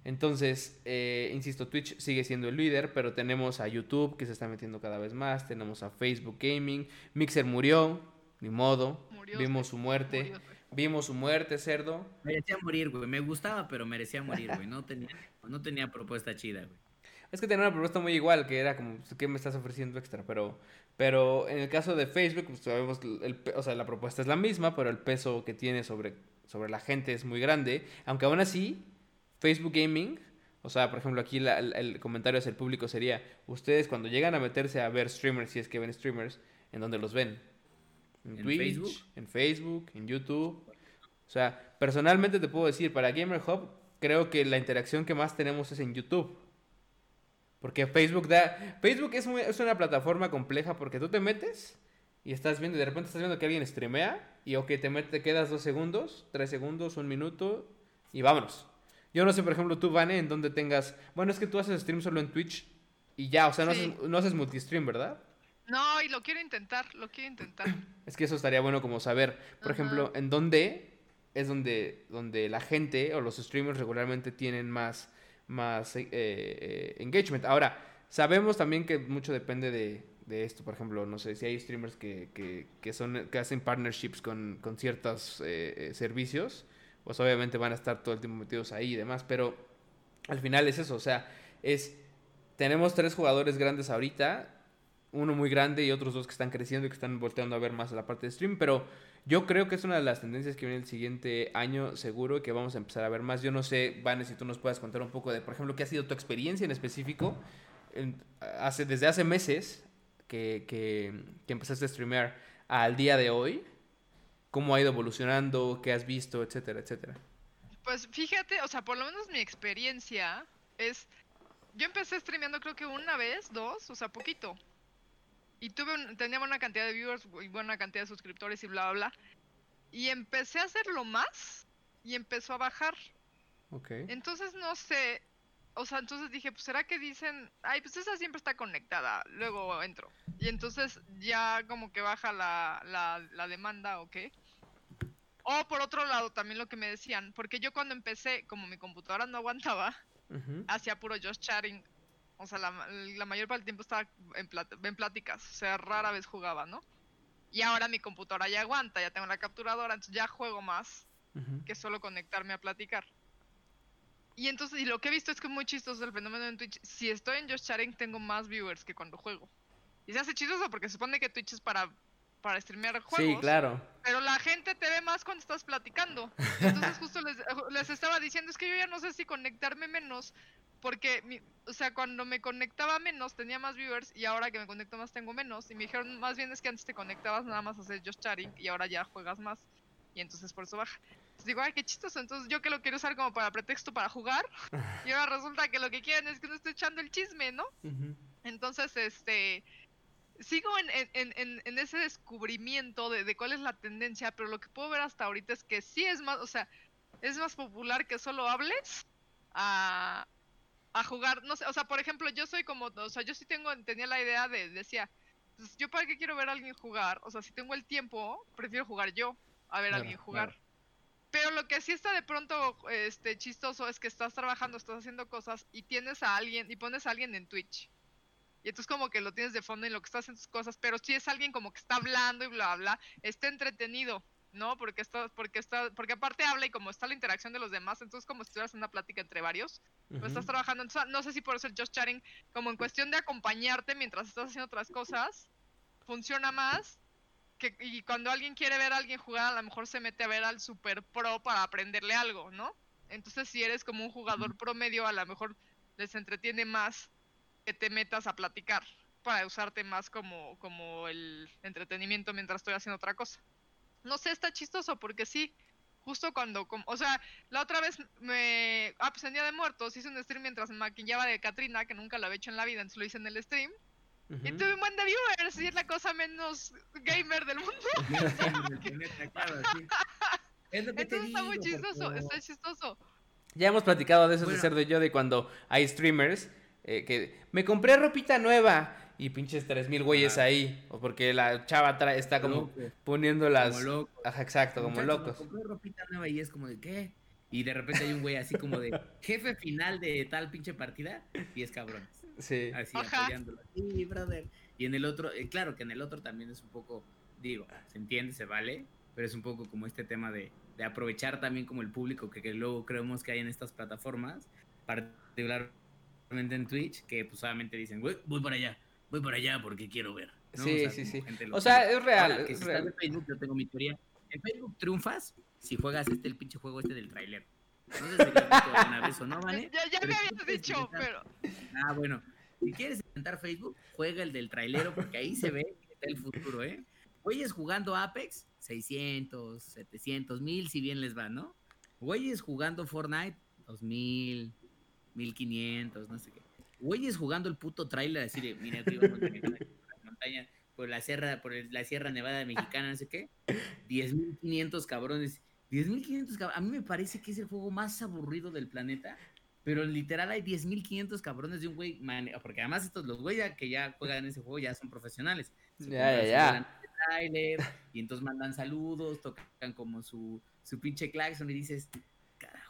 Entonces, eh, insisto, Twitch sigue siendo el líder, pero tenemos a YouTube que se está metiendo cada vez más, tenemos a Facebook Gaming, Mixer murió, ni modo, Murió, vimos su muerte, murió, vimos su muerte, cerdo. Merecía morir, güey. Me gustaba, pero merecía morir, güey. No tenía, no tenía propuesta chida, güey. Es que tenía una propuesta muy igual, que era como, ¿qué me estás ofreciendo extra? Pero, pero en el caso de Facebook, pues sabemos, el, o sea, la propuesta es la misma, pero el peso que tiene sobre, sobre la gente es muy grande. Aunque aún así, Facebook Gaming, o sea, por ejemplo, aquí la- el, el comentario hacia el público sería, ustedes cuando llegan a meterse a ver streamers, si es que ven streamers, ¿en dónde los ven? En, ¿En Twitch, Facebook? en Facebook, en YouTube. O sea, personalmente te puedo decir, para Gamer Hub, creo que la interacción que más tenemos es en YouTube. Porque Facebook da. Facebook es, muy- es una plataforma compleja porque tú te metes y estás viendo, y de repente estás viendo que alguien streamea y ok, te, met- te quedas dos segundos, tres segundos, un minuto y vámonos. Yo no sé, por ejemplo, tú, Vane, en donde tengas. Bueno, es que tú haces stream solo en Twitch y ya, o sea, no, Sí. haces, no haces multistream, ¿verdad? No, y lo quiero intentar, lo quiero intentar. Es que eso estaría bueno como saber, por Ajá. ejemplo, en dónde es donde, donde la gente o los streamers regularmente tienen más, más eh, eh, engagement. Ahora, sabemos también que mucho depende de, de esto. Por ejemplo, no sé, si hay streamers que, que, que son, que hacen partnerships con, con ciertos eh, servicios, pues obviamente van a estar todo el tiempo metidos ahí y demás. Pero al final es eso, o sea, es... Tenemos tres jugadores grandes ahorita, uno muy grande y otros dos que están creciendo y que están volteando a ver más a la parte de stream, pero yo creo que es una de las tendencias que viene el siguiente año seguro que vamos a empezar a ver más. Yo no sé, Vane, si tú nos puedas contar un poco de, por ejemplo, qué ha sido tu experiencia en específico hace, desde hace meses que, que, que empezaste a streamear al día de hoy, cómo ha ido evolucionando, qué has visto, etcétera, etcétera. Pues fíjate, o sea, por lo menos mi experiencia es. Yo empecé streameando creo que una vez, dos, o sea, poquito. Y tuve un- tenía buena cantidad de viewers y buena cantidad de suscriptores y bla, bla, bla. Y empecé a hacerlo más y empezó a bajar. Ok. Entonces no sé. O sea, entonces dije, pues será que dicen, ay, pues esa siempre está conectada, luego entro. Y entonces ya como que baja la, la, la demanda o qué. O por otro lado, también lo que me decían, porque yo cuando empecé, como mi computadora no aguantaba, hacía puro just chatting. O sea, la, la mayor parte del tiempo estaba en, plat- en pláticas, o sea, rara vez jugaba, ¿no? Y ahora mi computadora ya aguanta, ya tengo la capturadora, entonces ya juego más Ujú. que solo conectarme a platicar. Y entonces, y lo que he visto es que es muy chistoso el fenómeno en Twitch. Si estoy en Just Chatting, tengo más viewers que cuando juego. Y se hace chistoso porque se supone que Twitch es para, para streamear juegos. Sí, claro. Pero la gente te ve más cuando estás platicando. Entonces, justo les, les estaba diciendo, es que yo ya no sé si conectarme menos. Porque, mi- o sea, cuando me conectaba menos tenía más viewers y ahora que me conecto más tengo menos. Y me dijeron, más bien es que antes te conectabas nada más a hacer just chatting y ahora ya juegas más. Y entonces por eso baja. Entonces digo, ay, qué chistoso. Entonces yo que lo quiero usar como para pretexto para jugar. Y ahora resulta que lo que quieren es que no esté echando el chisme, ¿no? Entonces, este, sigo en, en- en- en- en ese descubrimiento de, de cuál es la tendencia, pero lo que puedo ver hasta ahorita es que sí es más, o sea, es más popular que solo hables a, a jugar, no sé, o sea, por ejemplo, yo soy como, o sea, yo sí tengo, tenía la idea de, decía, pues, yo para qué quiero ver a alguien jugar, o sea, si tengo el tiempo, prefiero jugar yo a ver a Claro, alguien jugar. claro. Pero lo que sí está de pronto este chistoso es que estás trabajando, estás haciendo cosas y tienes a alguien y pones a alguien en Twitch. Y entonces como que lo tienes de fondo en lo que estás haciendo tus cosas, pero si es alguien como que está hablando y bla bla, está entretenido, ¿no? Porque está porque está porque aparte habla y como está la interacción de los demás, entonces como si estuvieras en una plática entre varios, pues estás trabajando, entonces no sé si por eso el just chatting como en cuestión de acompañarte mientras estás haciendo otras cosas funciona más que, y cuando alguien quiere ver a alguien jugar, a lo mejor se mete a ver al super pro para aprenderle algo, ¿no? Entonces, si eres como un jugador promedio, a lo mejor les entretiene más que te metas a platicar para usarte más como, como el entretenimiento mientras estoy haciendo otra cosa. No sé, está chistoso porque sí, justo cuando, com- o sea, la otra vez me, ah, pues en Día de Muertos hice un stream mientras me maquillaba de Katrina, que nunca lo había hecho en la vida, entonces lo hice en el stream. Y tuve un buen de viewers y es la cosa menos gamer del mundo. Es lo que te Entonces está muy chistoso, está chistoso. Ya hemos platicado de eso de Bueno. cerdo y yo, de cuando hay streamers eh, que me compré ropita nueva y pinches tres mil güeyes Ajá. ahí. O porque la chava tra- está como Loco, poniendo las. como loco. Ajá, exacto, como locos. ropita nueva y es como de, ¿qué? Y de repente hay un güey así como de, jefe final de tal pinche partida, 10 cabrones. Sí. Así Ajá. apoyándolo. Sí, brother. Y en el otro, eh, claro que en el otro también es un poco, digo, se entiende, se vale, pero es un poco como este tema de, de aprovechar también como el público que, que luego creemos que hay en estas plataformas, particularmente en Twitch, que pues solamente dicen, "Güey, voy para allá, voy para allá porque quiero ver. ¿no? Sí, sea, sí, sí. O sea, es real. Ahora, que es si real. estás en Facebook, yo tengo mi teoría. En Facebook triunfas si juegas este, el pinche juego este del trailer. No sé si lo has visto alguna vez o no, ¿vale? Ya, ya Pero me habías dicho, intentar- pero. Ah, bueno. Si quieres intentar Facebook, juega el del trailero porque ahí se ve que está el futuro, ¿eh? Güeyes jugando Apex, 600, 700, 1000 si bien les va, ¿no? Güeyes jugando Fortnite, 2000, 1500, no sé qué. Güeyes jugando el puto trailer, así de, mira, la montaña, por la sierra, por la Sierra Nevada Mexicana, no sé qué. 10.500 cabrones. 10.500 cabrones. A mí me parece que es el juego más aburrido del planeta. Pero literal hay 10.500 cabrones de un güey. Porque además estos, los güeyes que ya juegan ese juego ya son profesionales. Ya, compran ya, y entonces mandan saludos, tocan como su, su pinche claxon y dices,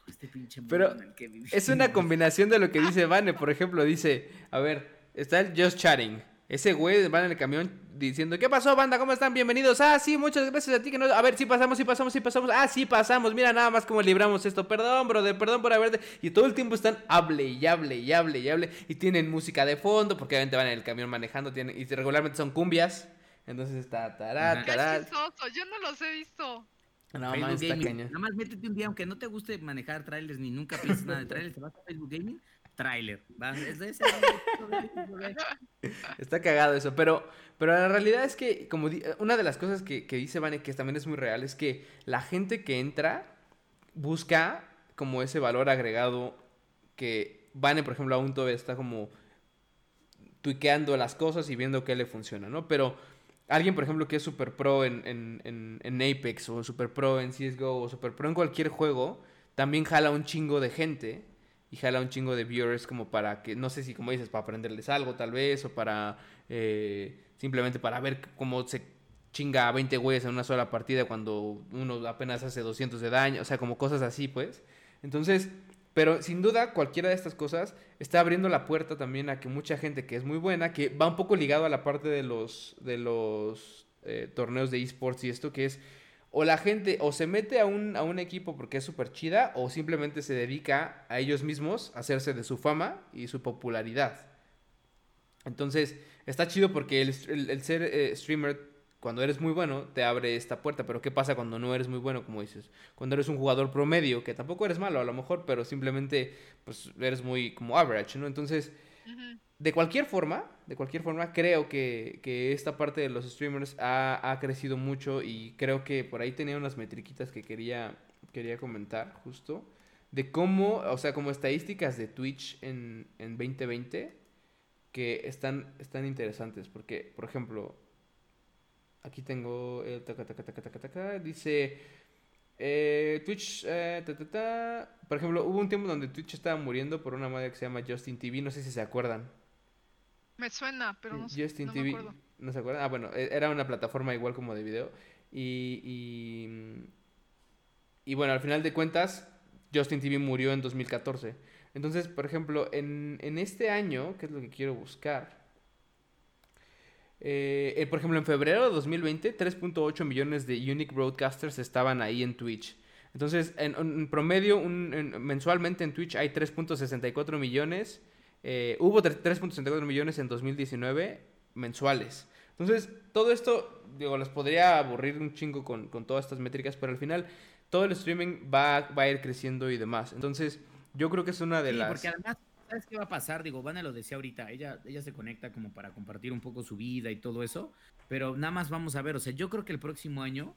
este pinche mundo Pero en el que vivimos". Es una combinación de lo que dice Vane, por ejemplo, dice, a ver, está el Just Chatting. Ese güey va en el camión diciendo, ¿qué pasó, banda? ¿Cómo están? Bienvenidos. Ah, sí, muchas gracias a ti que no... A ver, sí pasamos, sí pasamos, sí pasamos. Ah, sí pasamos. Mira nada más cómo libramos esto. Perdón, brother, perdón por haberte... Y todo el tiempo están hable y hable y hable y hable. Y tienen música de fondo, porque obviamente van en el camión manejando. Tienen... Y regularmente son cumbias. Entonces está tará, tará. chistoso, yo no los he visto. No, Facebook Gaming. Nada más métete un día, aunque no te guste manejar trailers ni nunca pienses nada de trailers, te vas a Facebook Gaming, trailer. Es de ese, Está cagado eso, pero, pero la realidad es que, como di- una de las cosas que, que dice Vane, que también es muy real, es que la gente que entra busca como ese valor agregado que Vane, por ejemplo, aún todavía está como tuiqueando las cosas y viendo qué le funciona, ¿no? Pero alguien, por ejemplo, que es super pro en, en, en, Apex o super pro en CSGO o super pro en cualquier juego, también jala un chingo de gente y jala un chingo de viewers como para que, no sé si como dices, para aprenderles algo tal vez o para eh, simplemente para ver cómo se chinga a 20 güeyes en una sola partida cuando uno apenas hace 200 de daño, o sea, como cosas así, pues. Entonces, pero sin duda cualquiera de estas cosas está abriendo la puerta también a que mucha gente que es muy buena, que va un poco ligado a la parte de los, de los eh, torneos de esports y esto, que es o la gente o se mete a un, a un equipo porque es súper chida o simplemente se dedica a ellos mismos a hacerse de su fama y su popularidad. Entonces, está chido porque el, el- ser eh, streamer, cuando eres muy bueno, te abre esta puerta. Pero ¿qué pasa cuando no eres muy bueno, como dices? Cuando eres un jugador promedio, que tampoco eres malo a lo mejor, pero simplemente pues eres muy como average, ¿no? Entonces, de cualquier forma, de cualquier forma, creo que, que esta parte de los streamers ha, ha crecido mucho y creo que por ahí tenía unas metriquitas que quería, quería comentar justo. De cómo, o sea, como estadísticas de Twitch en, en 2020 que están, están interesantes. Porque, por ejemplo, aquí tengo el taca, taca, taca, taca, taca, dice eh, Twitch, eh, ta, ta, ta. por ejemplo, hubo un tiempo donde Twitch estaba muriendo por una madre que se llama Justin TV, no sé si se acuerdan. Me suena, pero no, sé, Justin no me TV, acuerdo. ¿no se acuerdan? Ah, bueno, e- era una plataforma igual como de video. Y, y, y bueno, al final de cuentas, Justin TV murió en 2014. Entonces, por ejemplo, en, en este año, que es lo que quiero buscar, eh, eh, por ejemplo, en febrero de 2020, 3.8 millones de unique broadcasters estaban ahí en Twitch. Entonces, en, en promedio, un- en- mensualmente en Twitch hay 3.64 millones. eh, hubo tre- 3.64 millones en 2019 mensuales. Entonces, todo esto, digo, les podría aburrir un chingo con, con todas estas métricas, pero al final todo el streaming va, va a ir creciendo y demás. Entonces, yo creo que es una de Sí, las... porque además, ¿sabes qué va a pasar? Digo, Vane lo decía ahorita, ella, ella se conecta como para compartir un poco su vida y todo eso, pero nada más vamos a ver, o sea, yo creo que el próximo año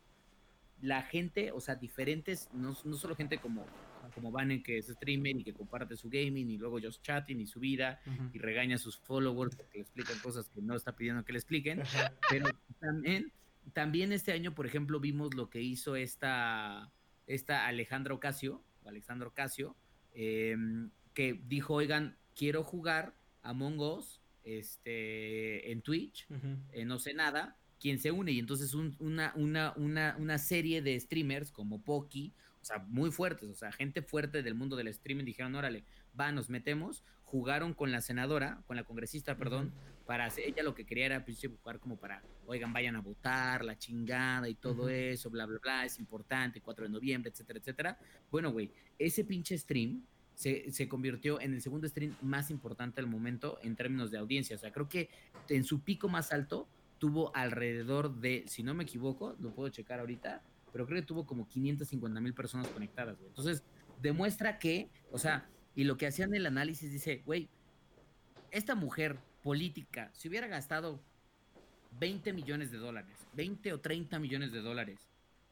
la gente, o sea, diferentes, no, no solo gente como, como Vane que es streamer y que comparte su gaming y luego just chatting y su vida y regaña a sus followers porque le explican cosas que no está pidiendo que le expliquen, pero también, también este año, por ejemplo, vimos lo que hizo esta, esta Alejandra Ocasio, o Alexandra Ocasio, em, que dijo, oigan, quiero jugar Among Us este, en Twitch, eh, no sé nada, quién se une. Y entonces una, una, una, una serie de streamers como Poki, o sea, muy fuertes, o sea, gente fuerte del mundo del streaming dijeron, órale, va, nos metemos, jugaron con la senadora, con la congresista, perdón, para hacer, ella lo que quería era pues, jugar como para, oigan, vayan a votar, la chingada y todo eso, bla, bla, bla, es importante, 4 de noviembre, etcétera, etcétera. Bueno, güey, ese pinche stream se, convirtió en el segundo stream más importante del momento en términos de audiencia. O sea, creo que en su pico más alto tuvo alrededor de, si no me equivoco, lo puedo checar ahorita, pero creo que tuvo como 550 mil personas conectadas. Entonces, demuestra que, o sea, y lo que hacían el análisis dice, güey, esta mujer política, si hubiera gastado 20 millones de dólares, 20 o 30 millones de dólares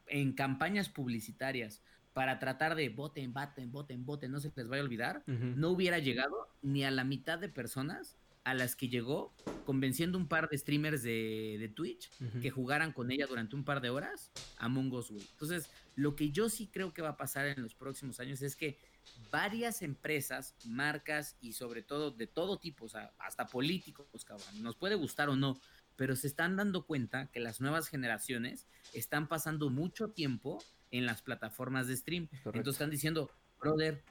en campañas publicitarias para tratar de voten, voten, voten, voten, no se les vaya a olvidar, no hubiera llegado ni a la mitad de personas a las que llegó convenciendo un par de streamers de, Twitch que jugaran con ella durante un par de horas a Us, Entonces, lo que yo sí creo que va a pasar en los próximos años es que varias empresas, marcas y sobre todo de todo tipo, o sea, hasta políticos, cabrón, nos puede gustar o no, pero se están dando cuenta que las nuevas generaciones están pasando mucho tiempo en las plataformas de stream. Entonces están diciendo, brother,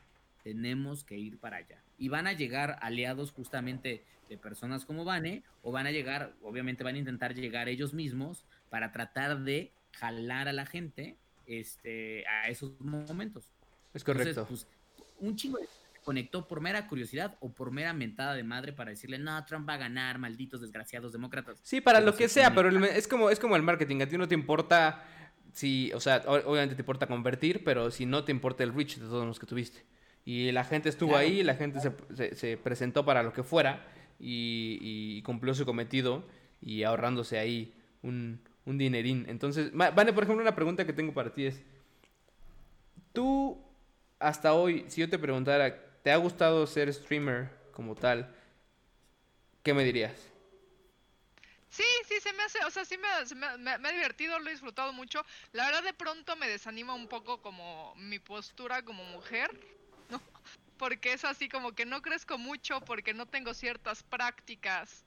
tenemos que ir para allá. Y van a llegar aliados justamente de personas como Vane, o van a llegar, obviamente van a intentar llegar ellos mismos para tratar de jalar a la gente este, a esos momentos. Es correcto. Pues, un chingo conectó por mera curiosidad o por mera mentada de madre para decirle, no, Trump va a ganar, malditos desgraciados demócratas. Sí, para lo que sea, pero es como, es como el marketing, a ti no te importa si, o sea, obviamente te importa convertir, pero si no te importa el reach de todos los que tuviste. Y la gente estuvo ahí, la gente se, se, presentó para lo que fuera y, cumplió su cometido y ahorrándose ahí un, un dinerín. Entonces, Vale, por ejemplo, una pregunta que tengo para ti es, tú hasta hoy, si yo te preguntara, ¿te ha gustado ser streamer como tal? ¿Qué me dirías? Sí, sí, se me hace, o sea, sí me, me, ha divertido, lo he disfrutado mucho. La verdad de pronto me desanima un poco como mi postura como mujer, ¿no? Porque es así como que no crezco mucho porque no tengo ciertas prácticas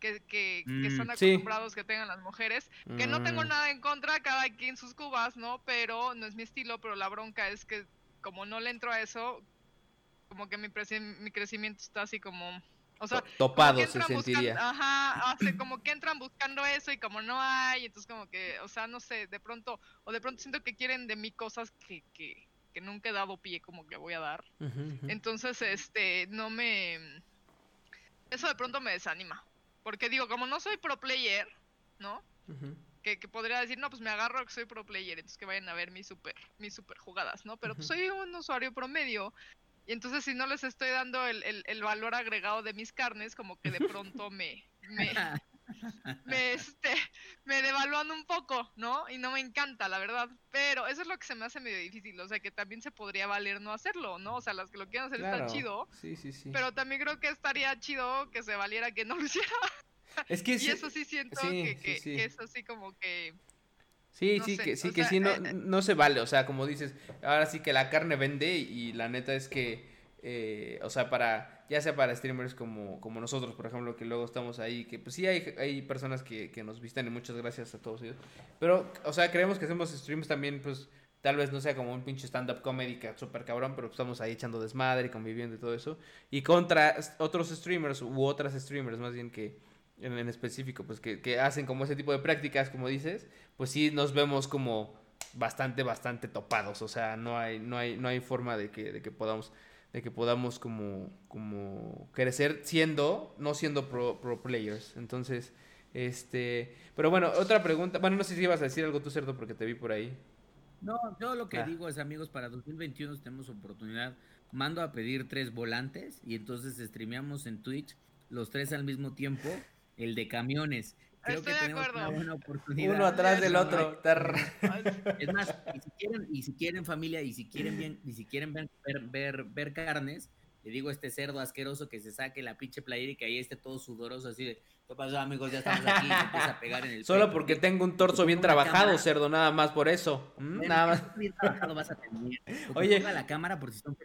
que, que, que mm, acostumbrados que tengan las mujeres. Que no tengo mm. nada en contra, cada quien sus cubas, ¿no? Pero no es mi estilo, pero la bronca es que como no le entro a eso, como que mi, mi crecimiento está así como... O sea, topado se sentiría. ajá, hace como que entran buscando eso y como no hay, entonces como que, o sea, no sé, de pronto, o de pronto siento que quieren de mí cosas que, que, que nunca he dado pie como que voy a dar. Entonces, este, no me... Eso de pronto me desanima. Porque digo, como no soy pro player, ¿no? que, podría decir, no, pues me agarro que soy pro player, entonces que vayan a ver mis super, mis super jugadas, ¿no? Pero pues soy un usuario promedio. Y entonces si no les estoy dando el, el, valor agregado de mis carnes, como que de pronto me, me, me, este, me devalúan un poco, ¿no? Y no me encanta, la verdad. Pero eso es lo que se me hace medio difícil. O sea, que también se podría valer no hacerlo, ¿no? O sea, las que lo quieran hacer está chido. Sí, sí, sí. Pero también creo que estaría chido que se valiera que no lo hiciera. Es que y eso sí siento que, que, es así como que... Sí, sí, que sí, que sí, no, eh, no se vale, o sea, como dices, ahora sí que la carne vende y la neta es que, eh, o sea, para, ya sea para streamers como, como nosotros, por ejemplo, que luego estamos ahí, que pues sí hay, hay personas que, que nos visitan y muchas gracias a todos ellos, pero, o sea, creemos que hacemos streams también, pues, tal vez no sea como un pinche stand-up comedy que súper cabrón, pero estamos ahí echando desmadre y conviviendo y todo eso, y contra otros streamers u otras streamers más bien que en, específico, pues que, hacen como ese tipo de prácticas, como dices, pues sí nos vemos como bastante, bastante topados. O sea, no hay, no hay, no hay forma de que, de que podamos, de que podamos como, como crecer siendo, no siendo pro, pro players. Entonces, este, pero bueno, otra pregunta, bueno, no sé si ibas a decir algo tú, cierto, porque te vi por ahí. No, yo lo que ah. digo es, amigos, para 2021 tenemos oportunidad. Mando a pedir tres volantes y entonces streameamos en Twitch los tres al mismo tiempo el de camiones. Creo que tenemos una buena oportunidad. Uno atrás del otro. Es más, y si quieren, y si quieren familia, y si quieren bien, y si quieren ver, ver, ver, carnes, le digo a este cerdo asqueroso que se saque la pinche playera y que ahí esté todo sudoroso así de ¿qué pasó amigos? Ya estamos aquí y empieza a pegar en el Solo porque tengo un torso bien trabajado, cerdo, nada más por eso. ¿Mm? nada más. Bien trabajado vas a tener. Oye. la cámara por si son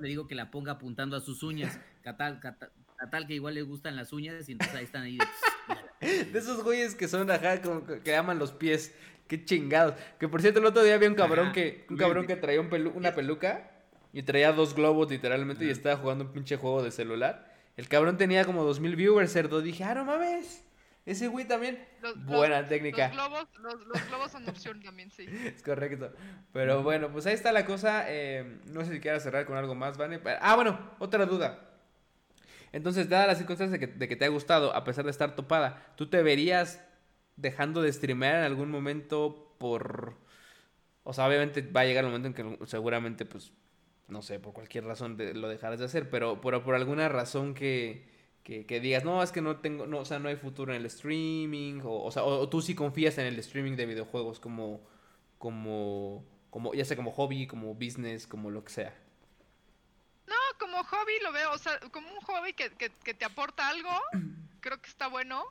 le digo que la ponga apuntando a sus uñas. Catal, catal, catal que igual le gustan las uñas y entonces ahí están ahí. de- De esos güeyes que son ajá, como que que aman los pies. Qué chingados. Que por cierto, el otro día había un cabrón Ajá, que. Un cabrón que traía un pelu- una peluca y traía dos globos literalmente y estaba jugando un pinche juego de celular. El cabrón tenía como 2000 viewers, cerdo. Dije, ah, no mames. Ese güey también. Los- los- Buena técnica. Los globos, los, los globos son opción también, sí. Es correcto. Pero bueno, pues ahí está la cosa. eh, no sé si quieras cerrar con algo más, Vane. Ah, bueno, otra duda. Entonces, dadas las circunstancias de que, te ha gustado, a pesar de estar topada, ¿tú te verías dejando de streamear en algún momento por... O sea, obviamente va a llegar el momento en que seguramente, pues, no sé, por cualquier razón de- lo dejarás de hacer, pero, pero por alguna razón que, que, digas, no, es que no tengo, no, o sea, no hay futuro en el streaming, o, o tú sí confías en el streaming de videojuegos como, como, como, ya sea como hobby, como business, como lo que sea. Como hobby lo veo, o sea, como un hobby que, que, que te aporta algo, creo que está bueno.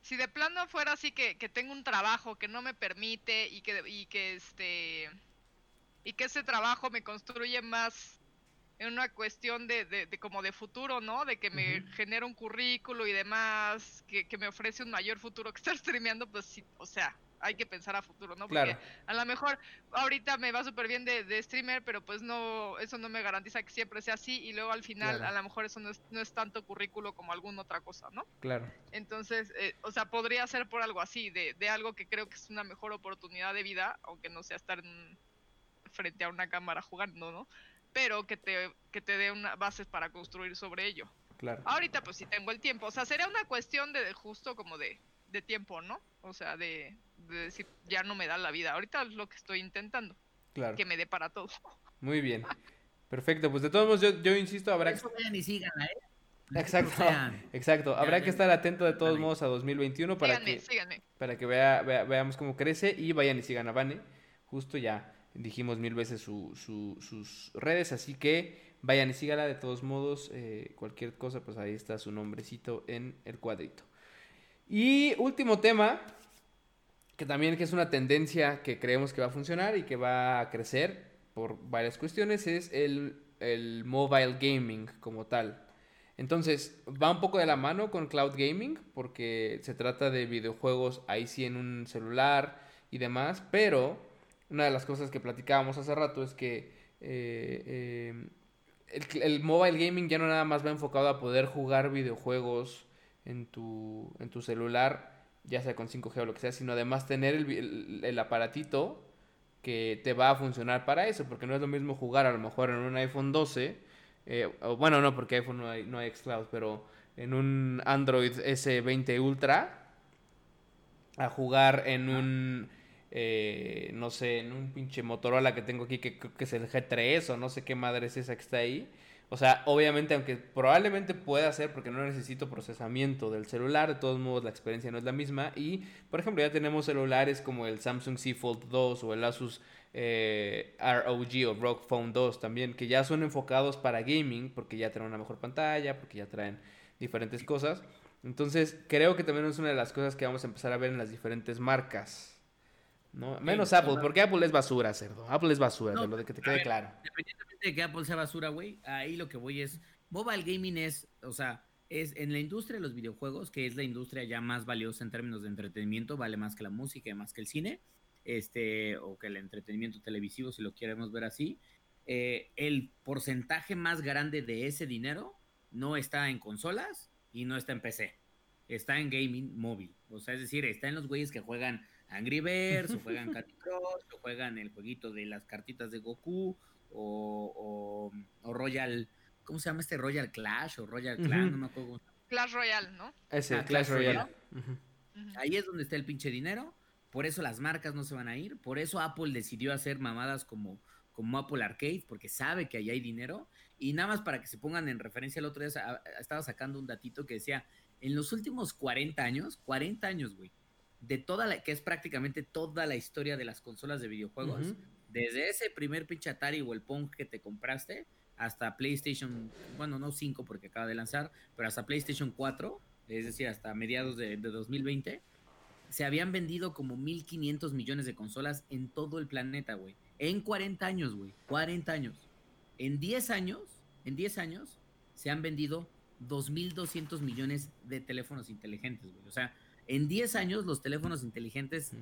Si de plano fuera así que, que tengo un trabajo que no me permite y que, y que este y que ese trabajo me construye más en una cuestión de, de, de como de futuro, ¿no? De que me genera un currículo y demás, que, que me ofrece un mayor futuro que estar streameando, pues sí, o sea, hay que pensar a futuro, ¿no? Porque Claro. a lo mejor ahorita me va súper bien de, de streamer, pero pues no, eso no me garantiza que siempre sea así y luego al final Claro. a lo mejor eso no es, no es tanto currículo como alguna otra cosa, ¿no? Claro. Entonces, eh, o sea, podría ser por algo así, de, de algo que creo que es una mejor oportunidad de vida, aunque no sea estar en- frente a una cámara jugando, ¿no? Pero que te, que te dé una bases para construir sobre ello. Claro. Ahorita pues sí tengo el tiempo, o sea, sería una cuestión de, de justo como de, de tiempo, ¿no? O sea, de, de decir, ya no me da la vida. Ahorita es lo que estoy intentando, Claro. que me dé para todo. Muy bien. Perfecto, pues de todos modos yo, yo insisto, habrá que... Eso vayan y síganla, ¿eh? Exacto, O sea, exacto. Habrá que estar atento de todos modos a 2021 para síganme, que, síganme. para que vea, vea- veamos cómo crece y vayan y sigan a Vane. Justo ya dijimos mil veces su- su- sus redes, así que vayan y sígala de todos modos. eh, cualquier cosa, pues ahí está su nombrecito en el cuadrito. Y último tema, que también que es una tendencia que creemos que va a funcionar y que va a crecer por varias cuestiones, es el, el mobile gaming como tal. Entonces, va un poco de la mano con cloud gaming, porque se trata de videojuegos ahí sí en un celular y demás, pero una de las cosas que platicábamos hace rato es que eh, eh, el, el mobile gaming ya no nada más va enfocado a poder jugar videojuegos en tu, en tu celular, ya sea con 5G o lo que sea, sino además tener el, el aparatito que te va a funcionar para eso, porque no es lo mismo jugar a lo mejor en un iPhone 12, eh, o bueno, no, porque iPhone no hay, no hay xCloud, pero en un Android S20 Ultra, a jugar en un, eh, no sé, en un pinche Motorola que tengo aquí, que creo que es el G3 o no sé qué madre es esa que está ahí. O sea, obviamente, aunque probablemente pueda ser porque no necesito procesamiento del celular, de todos modos la experiencia no es la misma. Y, por ejemplo, ya tenemos celulares como el Samsung Z Fold 2 o el Asus eh, ROG o ROG Phone 2 también, que ya son enfocados para gaming porque ya traen una mejor pantalla, porque ya traen diferentes cosas. Entonces, creo que también es una de las cosas que vamos a empezar a ver en las diferentes marcas. ¿no? Menos Sí, Apple, porque Apple es basura, cerdo. Apple es basura, No, de lo de que te quede ver, claro. Que Apple sea basura, güey, ahí lo que voy es. Mobile gaming es, o sea, es en la industria de los videojuegos, que es la industria ya más valiosa en términos de entretenimiento, vale más que la música y más que el cine, este, o que el entretenimiento televisivo, si lo queremos ver así. eh, el porcentaje más grande de ese dinero no está en consolas y no está en PC. Está en gaming móvil. O sea, es decir, está en los güeyes que juegan Angry Birds, o juegan Candy Crush, o juegan el jueguito de las cartitas de Goku, o, o, o Royal, ¿cómo se llama este? Royal Clash o Royal Clan, no me acuerdo. cómo se llama. Clash Royale, ¿no? Ese, Ah, Clash Clash. Ujú. Ahí es donde está el pinche dinero. Por eso las marcas no se van a ir. Por eso Apple decidió hacer mamadas como, como Apple Arcade, porque sabe que ahí hay dinero. Y nada más para que se pongan en referencia, el otro día estaba sacando un datito que decía, en los últimos 40 años, 40 años, güey, de toda la, que es prácticamente toda la historia de las consolas de videojuegos. Desde ese primer pinche Atari o el Pong que te compraste, hasta PlayStation, bueno, no 5 porque acaba de lanzar, pero hasta PlayStation 4, es decir, hasta mediados de, de 2020, se habían vendido como 1.500 millones de consolas en todo el planeta, güey. En 40 años, güey. 40 años. En 10 años, en 10 años se han vendido 2.200 millones de teléfonos inteligentes, güey. O sea, en 10 años los teléfonos inteligentes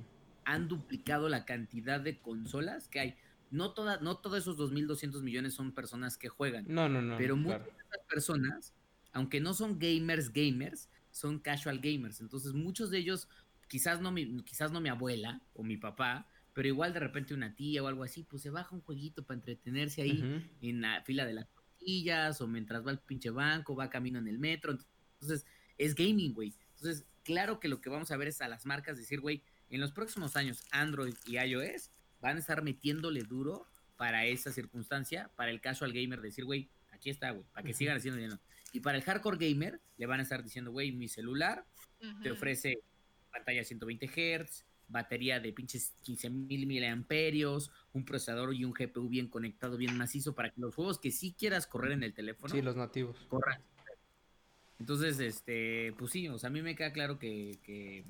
han duplicado la cantidad de consolas que hay. No, toda, no todos esos 2.200 millones son personas que juegan. No, no, no. Pero claro. muchas de esas personas, aunque no son gamers, gamers, son casual gamers. Entonces, muchos de ellos, quizás no mi, quizás no mi abuela o mi papá, pero igual de repente una tía o algo así, pues se baja un jueguito para entretenerse ahí en la fila de las tortillas o mientras va al pinche banco, va camino en el metro. Entonces, es gaming, güey. Entonces, claro que lo que vamos a ver es a las marcas decir, güey, en los próximos años Android y iOS van a estar metiéndole duro para esa circunstancia, para el casual gamer decir, güey, aquí está, güey, para que sigan haciendo dinero. Y para el hardcore gamer le van a estar diciendo, güey, mi celular te ofrece pantalla 120 Hz, batería de pinches 15.000 miliamperios, un procesador y un GPU bien conectado, bien macizo, para que los juegos que sí quieras correr en el teléfono Sí, los nativos. corran. Entonces, este, pues sí, o sea, a mí me queda claro que, que,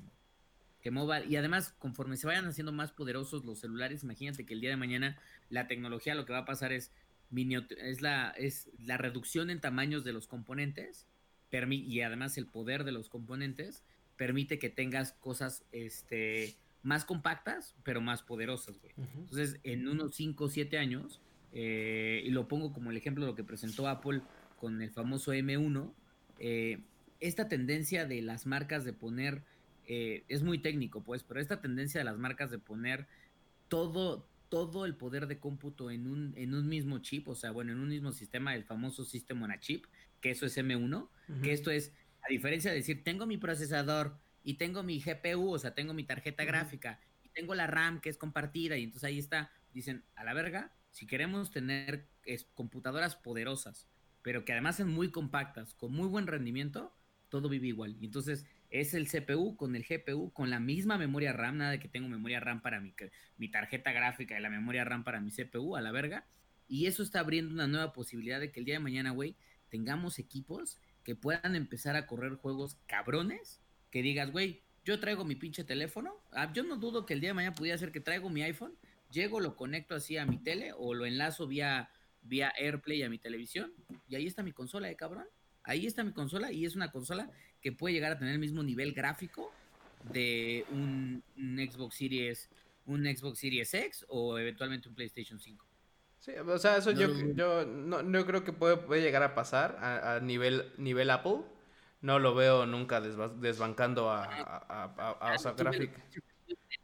que mobile, y además, conforme se vayan haciendo más poderosos los celulares, imagínate que el día de mañana la tecnología lo que va a pasar es, es, la, es la reducción en tamaños de los componentes, y además el poder de los componentes, permite que tengas cosas este, más compactas, pero más poderosas, güey. Entonces, en unos 5 o 7 años, eh, y lo pongo como el ejemplo de lo que presentó Apple con el famoso M1, eh, esta tendencia de las marcas de poner, eh, es muy técnico, pues, pero esta tendencia de las marcas de poner todo, todo el poder de cómputo en un, en un mismo chip, o sea, bueno, en un mismo sistema, el famoso System on a Chip, que eso es M1, Ujú. que esto es, a diferencia de decir, tengo mi procesador y tengo mi GPU, o sea, tengo mi tarjeta gráfica y tengo la RAM que es compartida y entonces ahí está, dicen, a la verga, si queremos tener es, computadoras poderosas, pero que además sean muy compactas, con muy buen rendimiento, todo vive igual. Y entonces es el CPU con el GPU, con la misma memoria RAM, nada de que tengo memoria RAM para mi, mi tarjeta gráfica y la memoria RAM para mi CPU, a la verga. Y eso está abriendo una nueva posibilidad de que el día de mañana, güey, tengamos equipos que puedan empezar a correr juegos cabrones, que digas, güey, yo traigo mi pinche teléfono, ah, yo no dudo que el día de mañana pudiera ser que traigo mi iPhone, llego, lo conecto así a mi tele o lo enlazo vía, vía AirPlay a mi televisión y ahí está mi consola, ¿eh, cabrón? Ahí está mi consola y es una consola que puede llegar a tener el mismo nivel gráfico de un, un Xbox Series, un Xbox Series X o eventualmente un PlayStation 5. Sí, o sea, eso No yo, yo no, no creo que puede, puede llegar a pasar a, a nivel, nivel Apple. No lo veo nunca desba- desbancando a, a, a- a- a- o sea, Ah, tú ves gráfica.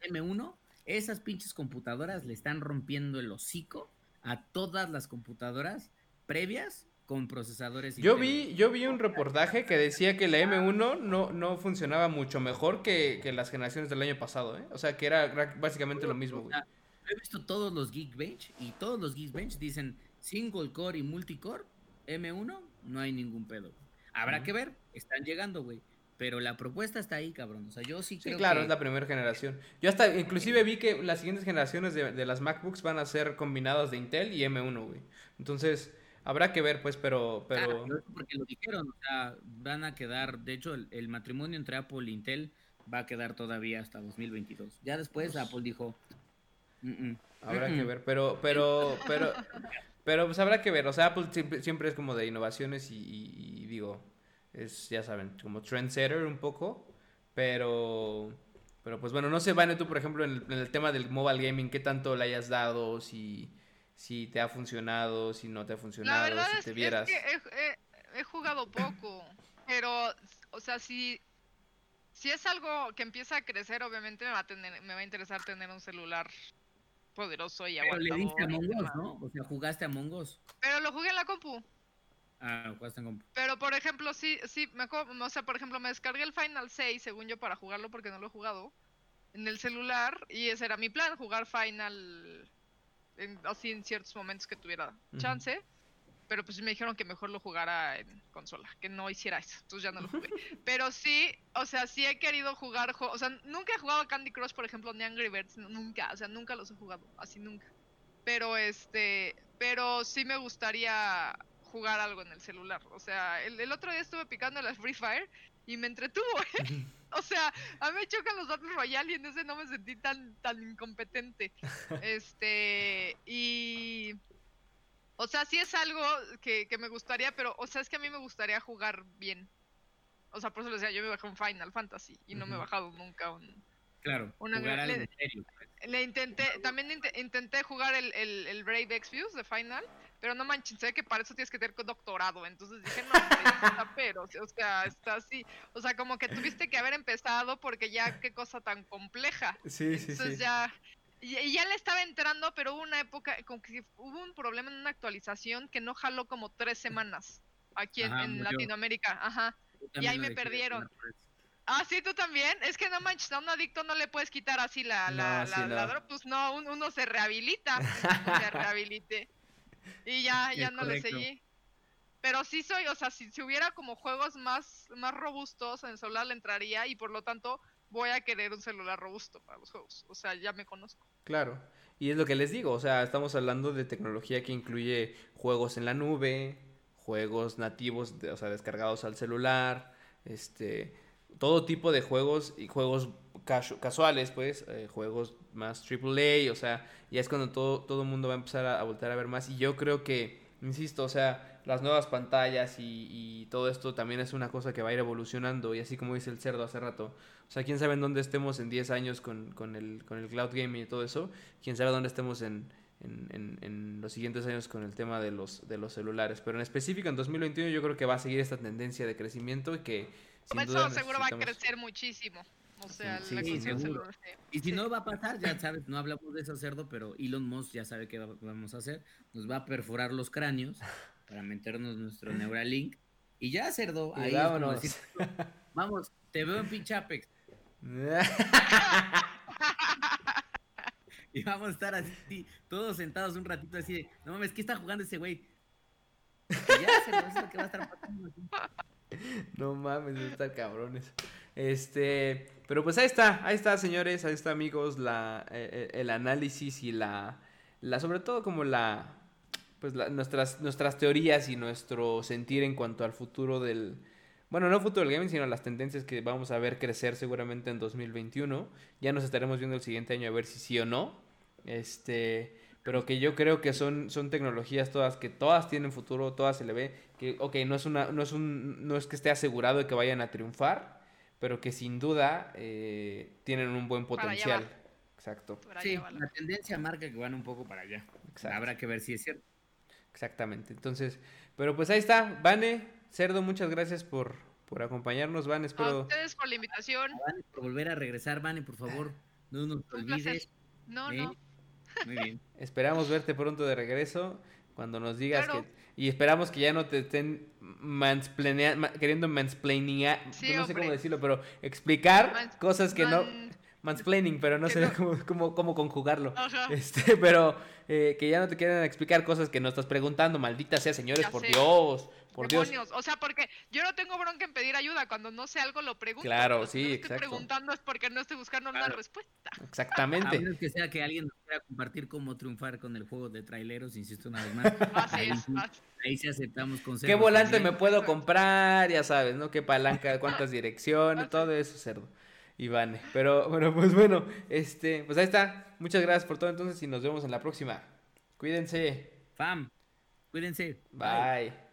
el M1, esas pinches computadoras le están rompiendo el hocico a todas las computadoras previas con procesadores. Yo vi, yo vi un reportaje que decía que la M1 no, no funcionaba mucho mejor que, que las generaciones del año pasado, ¿eh? O sea, que era básicamente lo mismo, güey. He visto todos los Geekbench y todos los Geekbench dicen single core y multicore M1, no hay ningún pedo. Habrá que ver, están llegando, güey. Pero la propuesta está ahí, cabrón. O sea, yo sí Sí, creo claro, que... es la primera generación. Yo hasta, inclusive vi que las siguientes generaciones de, de las MacBooks van a ser combinadas de Intel y M1, güey. Entonces, habrá que ver, pues, pero, pero... es porque lo dijeron, o sea, van a quedar, de hecho, el, el matrimonio entre Apple e Intel va a quedar todavía hasta 2022. Ya después Pues- Apple dijo, "Mm, mm, Habrá que mm". ver, pero, pero, pero, pero pues habrá que ver. O sea, Apple siempre, siempre es como de innovaciones y, y- y digo, es, ya saben, como trendsetter un poco, pero, pero pues bueno, no sé, Vane, tú por ejemplo en el, en el tema del mobile gaming, ¿qué tanto le hayas dado? Si, si te ha funcionado, si no te ha La funcionado, verdad si es, te es vieras. que he, he- he jugado poco, pero, o sea, si, si es algo que empieza a crecer, obviamente me va a tener, me va a interesar tener un celular poderoso y Pero le diste aguantador. a demás. ¿no? O sea, jugaste a Among Us. Pero lo jugué en la compu. Ah, jugaste en compu. Pero por ejemplo, sí, sí, me o sea, por ejemplo, me descargué el Final 6, según yo, para jugarlo porque no lo he jugado en el celular y ese era mi plan, jugar Final en- así en ciertos momentos que tuviera chance. Pero pues me dijeron que mejor lo jugara en consola, que no hiciera eso, entonces ya no lo jugué. Pero sí, o sea, sí he querido jugar, o sea, nunca he jugado a Candy Crush, por ejemplo, ni Angry Birds, nunca, o sea, nunca los he jugado, así nunca. Pero este, pero sí me gustaría jugar algo en el celular. O sea, el, el otro día estuve picando la Free Fire y me entretuvo, ¿eh? O sea, a mí me chocan los Battle Royale y en ese no me sentí tan, tan incompetente. Este, y... O sea, sí es algo que, que me gustaría, pero, o sea, es que a mí me gustaría jugar bien. O sea, por eso les decía, yo me bajé un Final Fantasy y no me he bajado nunca un... Claro, Una jugar gran- algo le- serio. Le intenté, también inte- intenté jugar el, el, el Brave Exvius de Final, pero no manches, sé que para eso tienes que tener doctorado, entonces dije, no, está pero, o sea, está así, o sea, como que tuviste que haber empezado porque ya qué cosa tan compleja, Sí, sí, entonces sí. ya, y, ya le estaba entrando, pero hubo una época, como que hubo un problema en una actualización que no jaló como tres semanas aquí en, Ajá, en murió. Latinoamérica, ajá. Y ahí me perdieron. eso. Ah, sí, tú también. Es que no manches, a un adicto no le puedes quitar así la, la, No, la, sí, la no. droga, Pues no, un- uno se rehabilita. me rehabilité. Y ya, ya no le correcto. seguí. Pero sí soy, o sea, si, si hubiera como juegos más, más robustos en celular le entraría y por lo tanto voy a querer un celular robusto para los juegos. O sea, ya me conozco. Claro. Y es lo que les digo, o sea, estamos hablando de tecnología que incluye juegos en la nube, juegos nativos, de- o sea, descargados al celular, este, todo tipo de juegos y juegos casu- casuales, pues, eh, juegos más AAA, o sea, ya es cuando todo todo mundo va a empezar a, a a ver más. Y yo creo que, insisto, o sea, las nuevas pantallas y, y todo esto también es una cosa que va a ir evolucionando. Y así como dice el cerdo hace rato, o sea, quién sabe en dónde estemos en 10 años con, con el, con el cloud gaming y todo eso, quién sabe dónde estemos en, en, en- en los siguientes años con el tema de los, de los celulares, pero en específico en 2021 yo creo que va a seguir esta tendencia de crecimiento y que sin Eso seguro va a crecer muchísimo. O sea, Sí, la sí, cuestión seguro. Y si Sí. no va a pasar, ya sabes, no hablamos de eso, cerdo, pero Elon Musk ya sabe qué va- vamos a hacer. Nos va a perforar los cráneos para meternos nuestro Neuralink. Y ya, cerdo, Y ahí vámonos. decir, vamos, te veo en pinche Apex. Y vamos a estar así, todos sentados un ratito así de, no mames, ¿qué está jugando ese güey? Y ya, cerdo, eso es lo que va a estar pasando. No mames, están cabrones. Este, pero pues ahí está, ahí está, señores, ahí está, amigos, la, eh, eh, el análisis y la, la, sobre todo como la, pues la- nuestras, nuestras teorías y nuestro sentir en cuanto al futuro del, bueno, no futuro del gaming, sino las tendencias que vamos a ver crecer seguramente en 2021. Ya nos estaremos viendo el siguiente año a ver si sí o no. Este, pero que yo creo que son, son tecnologías todas que todas tienen futuro, todas se le ve que, ok, no es una, no es un, no es que esté asegurado de que vayan a triunfar, pero que sin duda eh, tienen un buen potencial. Exacto, Sí, la- tendencia marca que van un poco para allá. Exacto. Habrá que ver si es cierto. exactamente. Entonces, pero pues ahí está, Vane, Cerdo, muchas gracias por, por acompañarnos, Van, A espero. ustedes por la invitación. Vane, por volver a regresar, Vane, por favor, no nos Un placer. olvides. No, ¿eh? no. Muy bien. Esperamos verte pronto de regreso cuando nos digas Claro. que y esperamos que ya no te estén mansplanea- ma- queriendo mansplaining, Sí, no sé cómo decirlo, pero explicar Mans- cosas que no mansplaining, pero no sé no. cómo, cómo, cómo conjugarlo. Ajá. Este, pero eh, que ya no te quieran explicar cosas que no estás preguntando, maldita sea, señores, Ya por sé. Dios, por Dios. O sea, porque yo no tengo bronca en pedir ayuda. Cuando no sé algo, lo pregunto. Claro, sí, no exacto. estoy preguntando es porque no estoy buscando una Claro. respuesta. A Exactamente. menos que sea que alguien nos quiera compartir cómo triunfar con el juego de traileros, insisto una vez más. Así Ahí es. ahí sí aceptamos consejos. ¿Qué volante también. me puedo comprar? Ya sabes, ¿no? ¿Qué palanca, cuántas direcciones? Todo eso, cerdo. Ivane. Pero, bueno, pues bueno, este, pues ahí está. Muchas gracias por todo entonces y nos vemos en la próxima. Cuídense. Fam, cuídense. Bye.